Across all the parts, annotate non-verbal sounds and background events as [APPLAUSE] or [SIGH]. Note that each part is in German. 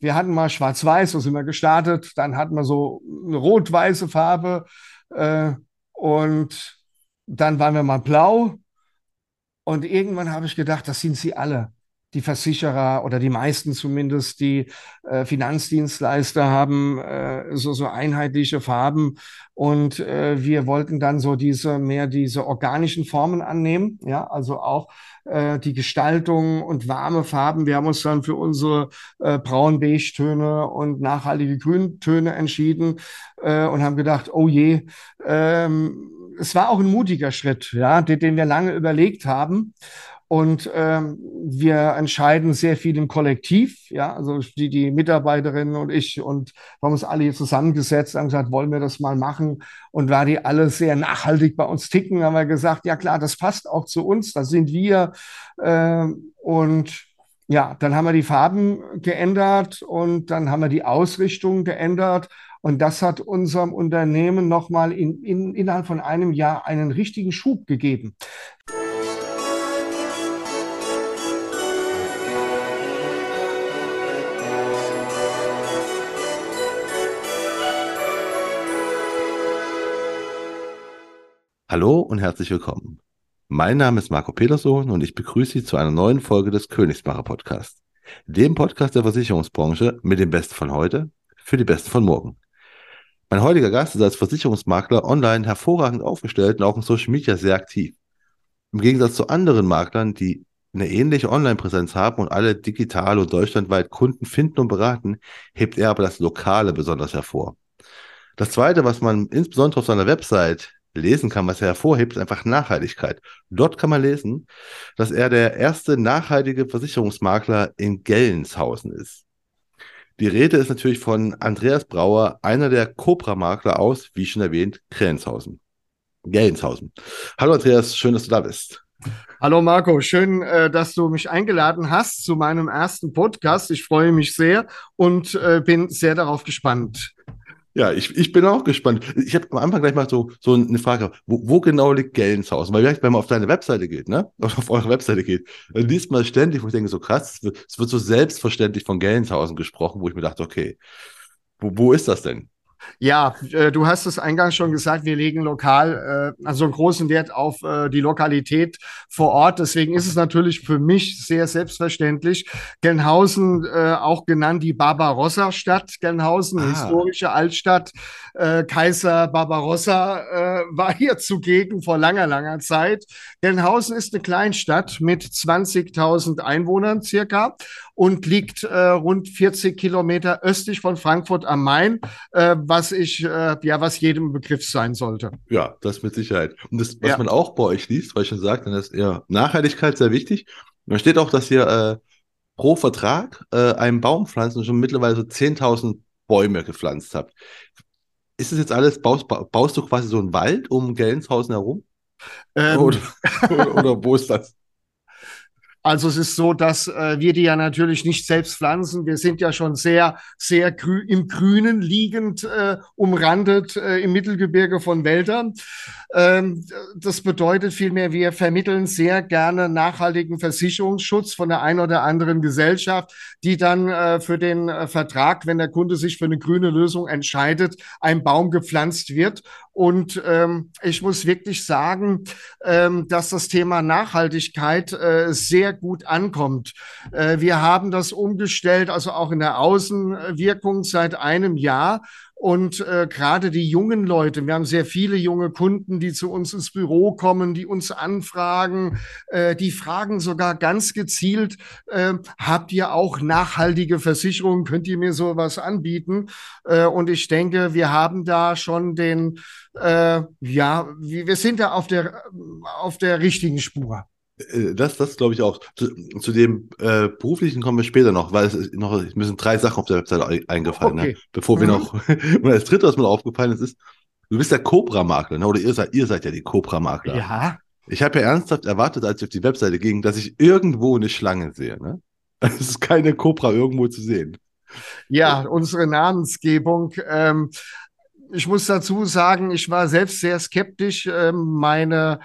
wir hatten mal schwarz-weiß, so sind wir gestartet. Dann hatten wir so eine rot-weiße Farbe. Äh, und dann waren wir mal blau. Und irgendwann habe ich gedacht, das sind sie alle die Versicherer oder die meisten zumindest, die äh, Finanzdienstleister haben äh, so, so einheitliche Farben. Und äh, wir wollten dann so diese mehr diese organischen Formen annehmen, ja, also auch äh, die Gestaltung und warme Farben. Wir haben uns dann für unsere äh, braun-beige-Töne und nachhaltige Grüntöne entschieden äh, und haben gedacht, oh je, ähm, es war auch ein mutiger Schritt, ja, den, den wir lange überlegt haben. Und ähm, wir entscheiden sehr viel im Kollektiv, ja, also die, die Mitarbeiterinnen und ich und wir haben uns alle hier zusammengesetzt und gesagt, wollen wir das mal machen? Und weil die alle sehr nachhaltig bei uns ticken, haben wir gesagt, ja klar, das passt auch zu uns, da sind wir. Äh, und ja, dann haben wir die Farben geändert und dann haben wir die Ausrichtung geändert. Und das hat unserem Unternehmen nochmal in, in, innerhalb von einem Jahr einen richtigen Schub gegeben. Hallo und herzlich willkommen. Mein Name ist Marco Petersohn und ich begrüße Sie zu einer neuen Folge des Königsmacher Podcasts, dem Podcast der Versicherungsbranche mit dem Besten von heute für die Besten von morgen. Mein heutiger Gast ist als Versicherungsmakler online hervorragend aufgestellt und auch in Social Media sehr aktiv. Im Gegensatz zu anderen Maklern, die eine ähnliche Online-Präsenz haben und alle digital und deutschlandweit Kunden finden und beraten, hebt er aber das Lokale besonders hervor. Das zweite, was man insbesondere auf seiner Website lesen kann, was er hervorhebt, ist einfach Nachhaltigkeit. Dort kann man lesen, dass er der erste nachhaltige Versicherungsmakler in Gellenshausen ist. Die Rede ist natürlich von Andreas Brauer, einer der Cobra-Makler aus, wie schon erwähnt, Krenshausen. Gellenshausen. Hallo Andreas, schön, dass du da bist. Hallo Marco, schön, äh, dass du mich eingeladen hast zu meinem ersten Podcast. Ich freue mich sehr und äh, bin sehr darauf gespannt. Ja, ich, ich bin auch gespannt. Ich habe am Anfang gleich mal so, so eine Frage, wo, wo genau liegt Gellenshausen? Weil vielleicht, wenn man auf deine Webseite geht, ne? [LAUGHS] Auf eure Webseite geht, dann liest man ständig, wo ich denke, so krass, es wird, wird so selbstverständlich von Gellenshausen gesprochen, wo ich mir dachte, okay, wo, wo ist das denn? Ja, äh, du hast es eingangs schon gesagt, wir legen lokal äh, also einen großen Wert auf äh, die Lokalität vor Ort. Deswegen ist es natürlich für mich sehr selbstverständlich. Gelnhausen, äh, auch genannt die Barbarossa-Stadt Gelnhausen, ah. historische Altstadt. Äh, Kaiser Barbarossa äh, [LAUGHS] war hier zugegen vor langer, langer Zeit. Gelnhausen ist eine Kleinstadt mit 20.000 Einwohnern circa und liegt äh, rund 40 Kilometer östlich von Frankfurt am Main, äh, was ich, äh, ja, was jedem Begriff sein sollte. Ja, das mit Sicherheit. Und das, was ja. man auch bei euch liest, weil ich schon sagte, dann ist ja Nachhaltigkeit sehr wichtig. Da steht auch, dass ihr äh, pro Vertrag äh, einen Baum pflanzen und schon mittlerweile so 10.000 Bäume gepflanzt habt. Ist das jetzt alles, baust, baust du quasi so einen Wald um Gellenshausen herum? Ähm, oder, [LAUGHS] oder, oder, wo ist das? Also es ist so, dass äh, wir die ja natürlich nicht selbst pflanzen. Wir sind ja schon sehr, sehr grü im Grünen liegend, äh, umrandet äh, im Mittelgebirge von Wäldern. Ähm, das bedeutet vielmehr, wir vermitteln sehr gerne nachhaltigen Versicherungsschutz von der einen oder anderen Gesellschaft, die dann äh, für den äh, Vertrag, wenn der Kunde sich für eine grüne Lösung entscheidet, ein Baum gepflanzt wird. Und ähm, ich muss wirklich sagen, ähm, dass das Thema Nachhaltigkeit äh, sehr gut ankommt. Äh, wir haben das umgestellt, also auch in der Außenwirkung seit einem Jahr. Und äh, gerade die jungen Leute, wir haben sehr viele junge Kunden, die zu uns ins Büro kommen, die uns anfragen, äh, die fragen sogar ganz gezielt, äh, habt ihr auch nachhaltige Versicherungen? Könnt ihr mir sowas anbieten? Äh, und ich denke, wir haben da schon den, äh, ja, wir sind da auf der, auf der richtigen Spur. Äh, das, das glaube ich auch. Zu, zu dem äh, beruflichen kommen wir später noch, weil es ist noch, es müssen drei Sachen auf der Webseite eingefallen, ne? okay. ne? bevor wir mhm. noch. [LAUGHS] und das dritte, was mir aufgefallen ist, ist, du bist der Cobra-Makler, ne? oder ihr seid, ihr seid ja die Cobra-Makler. Ja. Ich habe ja ernsthaft erwartet, als ich auf die Webseite ging, dass ich irgendwo eine Schlange sehe. Ne? [LAUGHS] Es ist keine Cobra irgendwo zu sehen. Ja, unsere Namensgebung. Ähm, ich muss dazu sagen, ich war selbst sehr skeptisch. Ähm, meine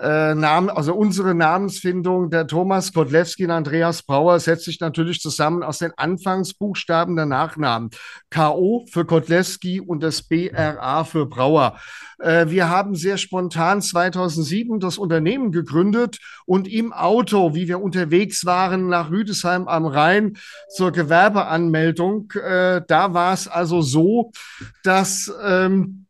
äh, Namen, also unsere Namensfindung, der Thomas Kodlewski und Andreas Brauer setzt sich natürlich zusammen aus den Anfangsbuchstaben der Nachnamen. K.O. für Kodlewski und das B.R.A. für Brauer. Äh, wir haben sehr spontan 2007 das Unternehmen gegründet und im Auto, wie wir unterwegs waren nach Rüdesheim am Rhein zur Gewerbeanmeldung, äh, da war es also so, dass ähm,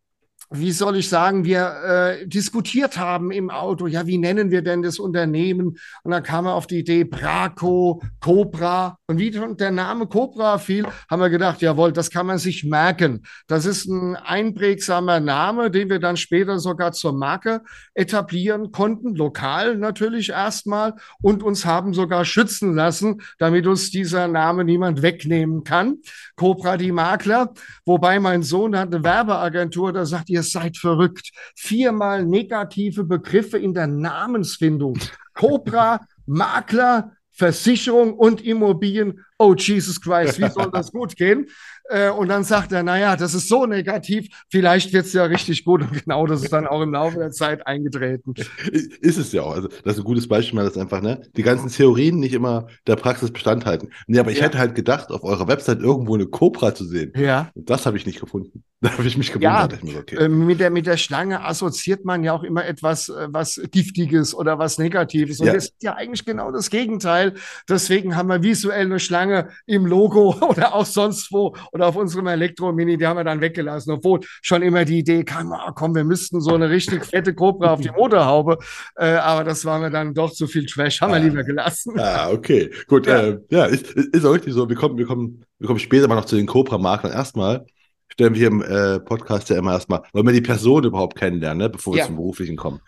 wie soll ich sagen, wir äh, diskutiert haben im Auto, ja, wie nennen wir denn das Unternehmen? Und dann kam er auf die Idee Braco, Cobra. Und wie der Name Cobra fiel, haben wir gedacht, jawohl, das kann man sich merken. Das ist ein einprägsamer Name, den wir dann später sogar zur Marke etablieren konnten, lokal natürlich erstmal, und uns haben sogar schützen lassen, damit uns dieser Name niemand wegnehmen kann. Cobra die Makler. Wobei mein Sohn hat eine Werbeagentur, da sagt, ihr seid verrückt. Viermal negative Begriffe in der Namensfindung. Cobra, Makler, Versicherung und Immobilien. Oh, Jesus Christ, wie soll das gut gehen? Äh, und dann sagt er, naja, das ist so negativ, vielleicht wird es ja richtig gut. Und genau das ist dann auch im Laufe der Zeit eingetreten. Ist es ja auch. Also, das ist ein gutes Beispiel, dass einfach, ne, die ganzen Theorien nicht immer der Praxis Bestand halten. Nee, aber ich ja. hätte halt gedacht, auf eurer Website irgendwo eine Cobra zu sehen. Ja. Und das habe ich nicht gefunden. [LAUGHS] Da habe ich mich gewundert. Ja, so, okay. äh, mit, der, mit der Schlange assoziiert man ja auch immer etwas, äh, was Giftiges oder was Negatives. Und ja. das ist ja eigentlich genau das Gegenteil. Deswegen haben wir visuell eine Schlange im Logo [LAUGHS] oder auch sonst wo oder auf unserem Elektro-Mini, die haben wir dann weggelassen, obwohl schon immer die Idee kam, oh, komm, wir müssten so eine richtig fette Cobra auf die [LAUGHS] Motorhaube, äh, aber das war mir dann doch zu viel Trash, haben ah, wir lieber gelassen. Ah, okay, gut, ja, äh, ja ist, ist auch richtig so, wir kommen, wir kommen, wir kommen später mal noch zu den Cobra-Maklern. Erstmal stellen wir hier im äh, Podcast ja immer erstmal, wollen wir die Person überhaupt kennenlernen, ne, bevor wir ja. zum Beruflichen kommen.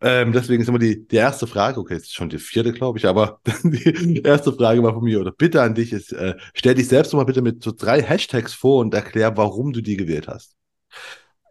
Ähm, deswegen ist immer die, die erste Frage, okay, ist schon die vierte, glaube ich, aber [LAUGHS] die erste Frage mal von mir oder Bitte an dich ist, äh, stell dich selbst doch mal bitte mit so drei Hashtags vor und erklär, warum du die gewählt hast.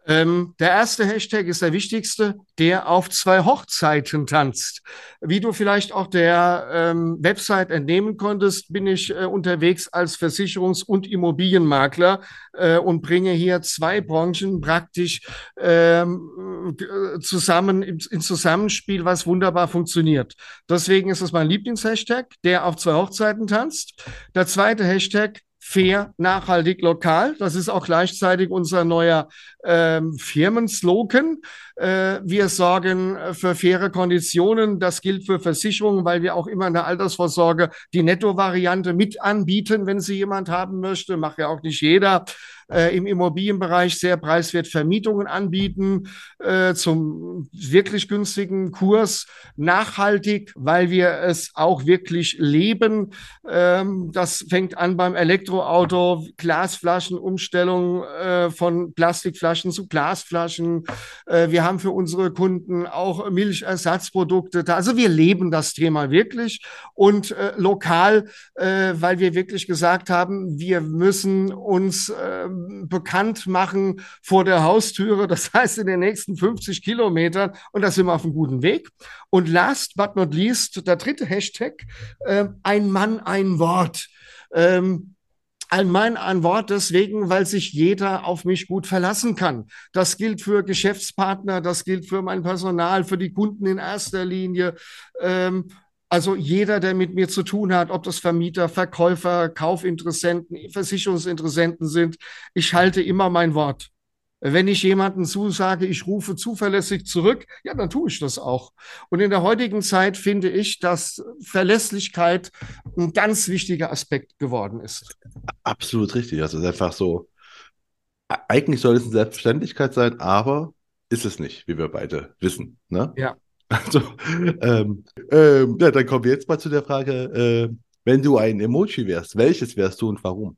Ähm, der erste Hashtag ist der wichtigste, der auf zwei Hochzeiten tanzt. Wie du vielleicht auch der ähm, Website entnehmen konntest, bin ich äh, unterwegs als Versicherungs- und Immobilienmakler äh, und bringe hier zwei Branchen praktisch ähm, äh, zusammen im, Zusammenspiel, was wunderbar funktioniert. Deswegen ist es mein Lieblingshashtag, der auf zwei Hochzeiten tanzt. Der zweite Hashtag fair, nachhaltig, lokal. Das ist auch gleichzeitig unser neuer ähm, Firmenslogan. Äh, wir sorgen für faire Konditionen. Das gilt für Versicherungen, weil wir auch immer in der Altersvorsorge die Netto-Variante mit anbieten, wenn sie jemand haben möchte. Macht ja auch nicht jeder äh, im Immobilienbereich sehr preiswert Vermietungen anbieten äh, zum wirklich günstigen Kurs, nachhaltig, weil wir es auch wirklich leben. Ähm, das fängt an beim Elektroauto, Glasflaschenumstellung äh, von Plastikflaschen zu Glasflaschen. Äh, wir haben für unsere Kunden auch Milchersatzprodukte da. Also wir leben das Thema wirklich und äh, lokal, äh, weil wir wirklich gesagt haben, wir müssen uns ähm, bekannt machen vor der Haustüre. Das [LAUGHS] heißt, in den nächsten 50 Kilometern. Und da sind wir auf einem guten Weg. Und last but not least, der dritte Hashtag, äh, ein Mann, ein Wort. Ähm, ein Mann, ein Wort deswegen, weil sich jeder auf mich gut verlassen kann. Das gilt für Geschäftspartner, das gilt für mein Personal, für die Kunden in erster Linie. Ähm, also jeder, der mit mir zu tun hat, ob das Vermieter, Verkäufer, Kaufinteressenten, Versicherungsinteressenten sind, ich halte immer mein Wort. Wenn ich jemanden zusage, ich rufe zuverlässig zurück, ja, dann tue ich das auch. Und in der heutigen Zeit finde ich, dass Verlässlichkeit ein ganz wichtiger Aspekt geworden ist. Absolut richtig. Also es ist einfach so, eigentlich soll es eine Selbstverständlichkeit sein, aber ist es nicht, wie wir beide wissen. Ne? Ja. Also, ähm, ähm, ja, dann kommen wir jetzt mal zu der Frage, äh, wenn du ein Emoji wärst, welches wärst du und warum?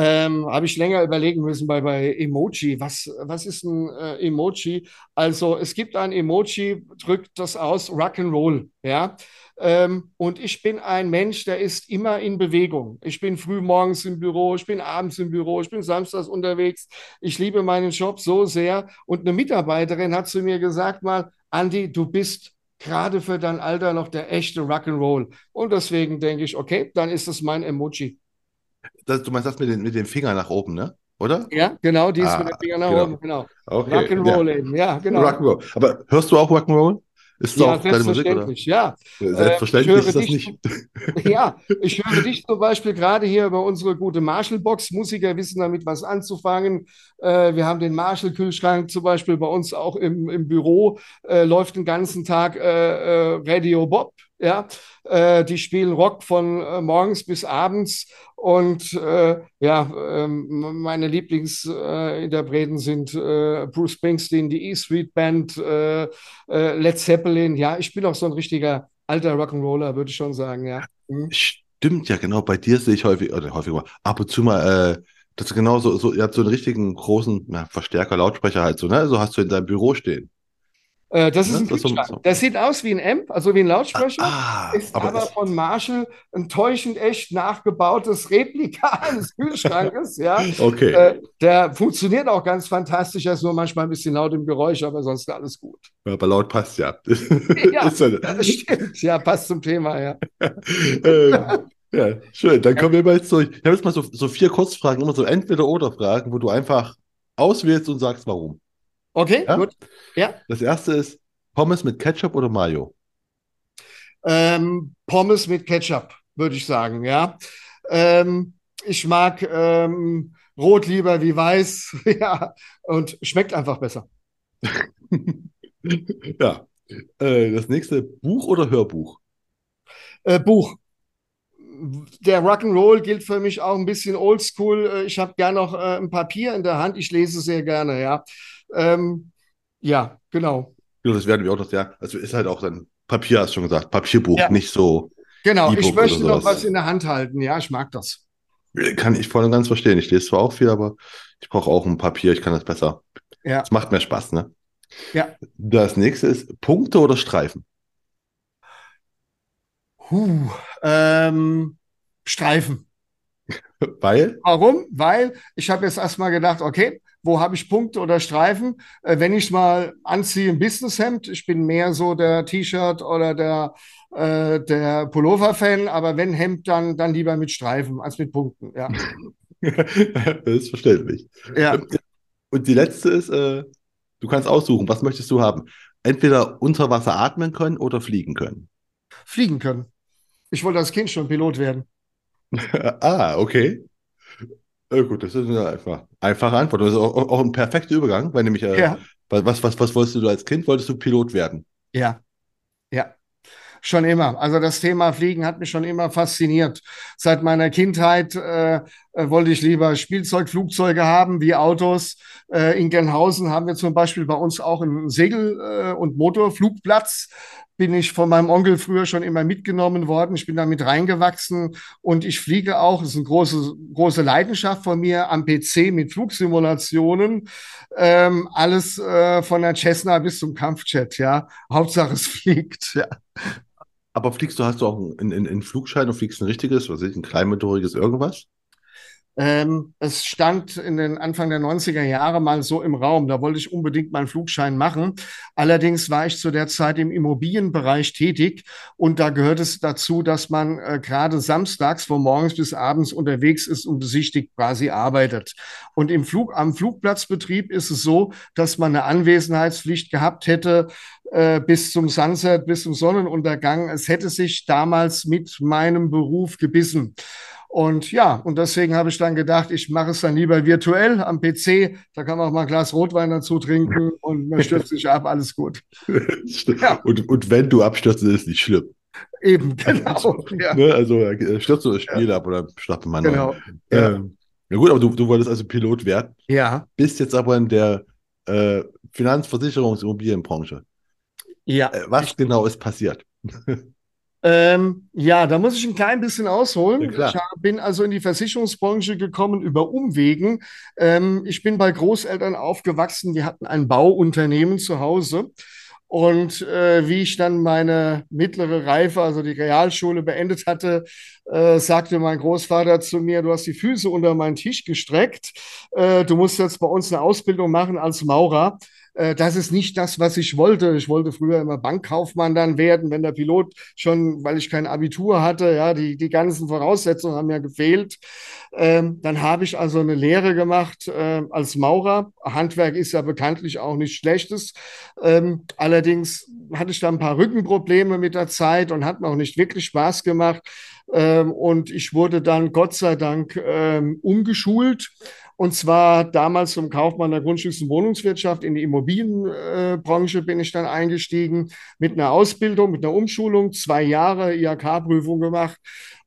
Ähm, Habe ich länger überlegen müssen bei, bei Emoji. Was, was ist ein äh, Emoji? Also es gibt ein Emoji, drückt das aus, Rock'n'Roll, ja. Ähm, und ich bin ein Mensch, der ist immer in Bewegung. Ich bin früh morgens im Büro, ich bin abends im Büro, ich bin samstags unterwegs. Ich liebe meinen Job so sehr. Und eine Mitarbeiterin hat zu mir gesagt mal, Andi, du bist gerade für dein Alter noch der echte Rock'n'Roll. Und deswegen denke ich, okay, dann ist das mein Emoji. Das, du meinst das mit den, mit den Fingern nach oben, ne? oder? Ja, genau, die ist Ah, mit den Fingern nach genau. oben, genau. Okay. Rock'n'Roll Ja. eben, ja, genau. Rock'n'Roll. Aber hörst du auch Rock'n'Roll? Ist das Ja, auch deine Musik, oder? selbstverständlich, ja. Selbstverständlich ich höre ist das dich- nicht. Ja, [LAUGHS] ich höre dich zum Beispiel gerade hier über unsere gute Marshall-Box. Musiker wissen damit was anzufangen. Äh, wir haben den Marshall-Kühlschrank zum Beispiel bei uns auch im, im Büro, äh, läuft den ganzen Tag äh, äh, Radio Bob. Ja, äh, die spielen Rock von äh, morgens bis abends. Und äh, ja, ähm, meine Lieblingsinterpreten sind äh, Bruce Springsteen, die E-Street Band, äh, äh, Led Zeppelin. Ja, ich bin auch so ein richtiger alter Rock'n'Roller, würde ich schon sagen, ja. Mhm. Stimmt ja, genau. Bei dir sehe ich häufig, oder häufig mal, ab und zu mal, äh, dass du genau so, so, ihr habt so einen richtigen großen ja, Verstärker, Lautsprecher halt so, ne? So hast du in deinem Büro stehen. Äh, das ist Ne? ein Das so- Kühlschrank. so- Das sieht aus wie ein Amp, also wie ein Lautsprecher. Ah, ist aber, aber von Marshall ein täuschend echt nachgebautes Replika [LAUGHS] eines Kühlschrankes, ja. okay. Äh, der funktioniert auch ganz fantastisch, er ist nur manchmal ein bisschen laut im Geräusch, aber sonst alles gut. aber laut passt ja. [LAUGHS] Ja, ja, das stimmt. Ja, passt zum Thema, ja. [LAUGHS] ähm, ja, schön. Dann kommen wir mal jetzt durch. Ich habe jetzt mal so, so vier Kurzfragen, immer so Entweder-Oder-Fragen, wo du einfach auswählst und sagst, warum. Okay, Ja? gut. Ja. Das erste ist Pommes mit Ketchup oder Mayo? Ähm, Pommes mit Ketchup, würde ich sagen, ja. Ähm, ich mag ähm, Rot lieber wie Weiß, [LAUGHS] ja, und schmeckt einfach besser. [LAUGHS] Ja. Äh, das nächste Buch oder Hörbuch? Äh, Buch. Der Rock'n'Roll gilt für mich auch ein bisschen oldschool. Äh, Ich habe gern noch äh, ein Papier in der Hand. Ich lese sehr gerne, ja. Ähm, ja, genau. Ja, das werden wir auch noch, ja. Also ist halt auch dann Papier, hast du schon gesagt. Papierbuch, Ja. nicht so. Genau, ich E-Book möchte noch was in der Hand halten. Ja, ich mag das. Kann ich voll und ganz verstehen. Ich lese zwar auch viel, aber ich brauche auch ein Papier. Ich kann das besser. Ja. Es macht mehr Spaß, ne? Ja. Das nächste ist Punkte oder Streifen? Huh, ähm, Streifen. [LAUGHS] Weil? Warum? Weil ich habe jetzt erstmal gedacht, okay, wo habe ich Punkte oder Streifen? Äh, wenn ich mal anziehe, ein Businesshemd, ich bin mehr so der T-Shirt oder der, äh, der Pullover-Fan, aber wenn Hemd, dann, dann lieber mit Streifen als mit Punkten. Ja. [LAUGHS] das ist verständlich. ja. Und die letzte ist, äh, du kannst aussuchen, was möchtest du haben? Entweder unter Wasser atmen können oder fliegen können. Fliegen können. Ich wollte als Kind schon Pilot werden. [LAUGHS] ah, okay. Äh, gut, das ist eine einfach, einfache Antwort. Das ist auch, auch ein perfekter Übergang, weil nämlich, äh, Ja. was, was, was wolltest du als Kind? Wolltest du Pilot werden? Ja, ja, schon immer. Also das Thema Fliegen hat mich schon immer fasziniert. Seit meiner Kindheit äh, äh, wollte ich lieber Spielzeugflugzeuge haben wie Autos. Äh, in Gelnhausen haben wir zum Beispiel bei uns auch einen Segel- äh, und Motorflugplatz. Bin ich von meinem Onkel früher schon immer mitgenommen worden. Ich bin damit reingewachsen und ich fliege auch. Das ist eine große, große Leidenschaft von mir am PC mit Flugsimulationen. Ähm, alles äh, von der Cessna bis zum Kampfjet, ja. Hauptsache es [LAUGHS] fliegt, ja. Aber fliegst du, hast du auch einen, einen, einen Flugschein und fliegst ein richtiges, was weiß ich, ein kleinmotoriges irgendwas? Ähm, es stand in den Anfang der 90er Jahre mal so im Raum. Da wollte ich unbedingt meinen Flugschein machen. Allerdings war ich zu der Zeit im Immobilienbereich tätig und da gehört es dazu, dass man äh, gerade samstags von morgens bis abends unterwegs ist und besichtigt quasi arbeitet. Und im Flug, am Flugplatzbetrieb ist es so, dass man eine Anwesenheitspflicht gehabt hätte äh, bis zum Sunset, bis zum Sonnenuntergang. Es hätte sich damals mit meinem Beruf gebissen. Und ja, und deswegen habe ich dann gedacht, ich mache es dann lieber virtuell am PC. Da kann man auch mal ein Glas Rotwein dazu trinken und man stürzt sich ab, alles gut. [LAUGHS] Ja. Und, und wenn du abstürzt, ist es nicht schlimm. Eben, [LAUGHS] genau. Ja, Ne? Also äh, stürzt du das Spiel ab oder schnappt man genau. Ja. Ähm, na gut, aber du, du wolltest also Pilot werden, Ja, bist jetzt aber in der äh, Finanzversicherungs- Immobilienbranche. ja. Äh, was genau ist passiert? [LAUGHS] Ähm, ja, da muss ich ein klein bisschen ausholen. Ja. Ich bin also in die Versicherungsbranche gekommen über Umwegen. Ähm, ich bin bei Großeltern aufgewachsen, die hatten ein Bauunternehmen zu Hause. Und äh, wie ich dann meine mittlere Reife, also die Realschule beendet hatte, äh, sagte mein Großvater zu mir, du hast die Füße unter meinen Tisch gestreckt, äh, du musst jetzt bei uns eine Ausbildung machen als Maurer. Äh, das ist nicht das, was ich wollte. Ich wollte früher immer Bankkaufmann dann werden, wenn der Pilot schon, weil ich kein Abitur hatte, ja, die, die ganzen Voraussetzungen haben ja gefehlt. Ähm, dann habe ich also eine Lehre gemacht äh, als Maurer. Handwerk ist ja bekanntlich auch nicht schlechtes. Ähm, allerdings hatte ich da ein paar Rückenprobleme mit der Zeit und hat mir auch nicht wirklich Spaß gemacht. Ähm, und ich wurde dann Gott sei Dank ähm, umgeschult und zwar damals zum Kaufmann der Grundstücks- und Wohnungswirtschaft in die Immobilienbranche bin ich dann eingestiegen mit einer Ausbildung, mit einer Umschulung, zwei Jahre IHK-Prüfung gemacht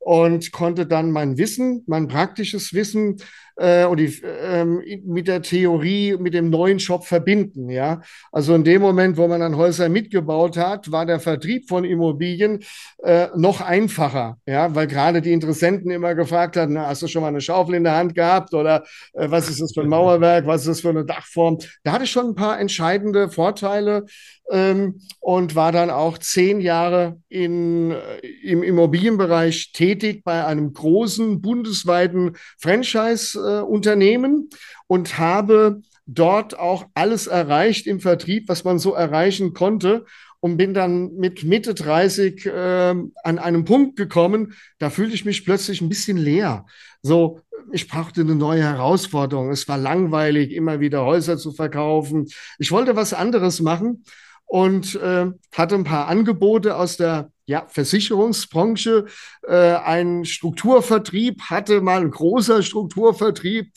und konnte dann mein Wissen, mein praktisches Wissen äh, und die, äh, mit der Theorie, mit dem neuen Shop verbinden. Ja, also in dem Moment, wo man dann Häuser mitgebaut hat, war der Vertrieb von Immobilien äh, noch einfacher. Ja, weil gerade die Interessenten immer gefragt hatten, na, hast du schon mal eine Schaufel in der Hand gehabt oder äh, was ist das für ein [LAUGHS] Mauerwerk, was ist das für eine Dachform? Da hatte ich schon ein paar entscheidende Vorteile ähm, und war dann auch zehn Jahre in, äh, im Immobilienbereich tätig bei einem großen bundesweiten Franchise-Unternehmen und habe dort auch alles erreicht im Vertrieb, was man so erreichen konnte und bin dann mit Mitte 30 äh, an einem Punkt gekommen, da fühlte ich mich plötzlich ein bisschen leer. So, ich brauchte eine neue Herausforderung. Es war langweilig, immer wieder Häuser zu verkaufen. Ich wollte was anderes machen und äh, hatte ein paar Angebote aus der ja, Versicherungsbranche. Äh, ein Strukturvertrieb hatte mal ein großer Strukturvertrieb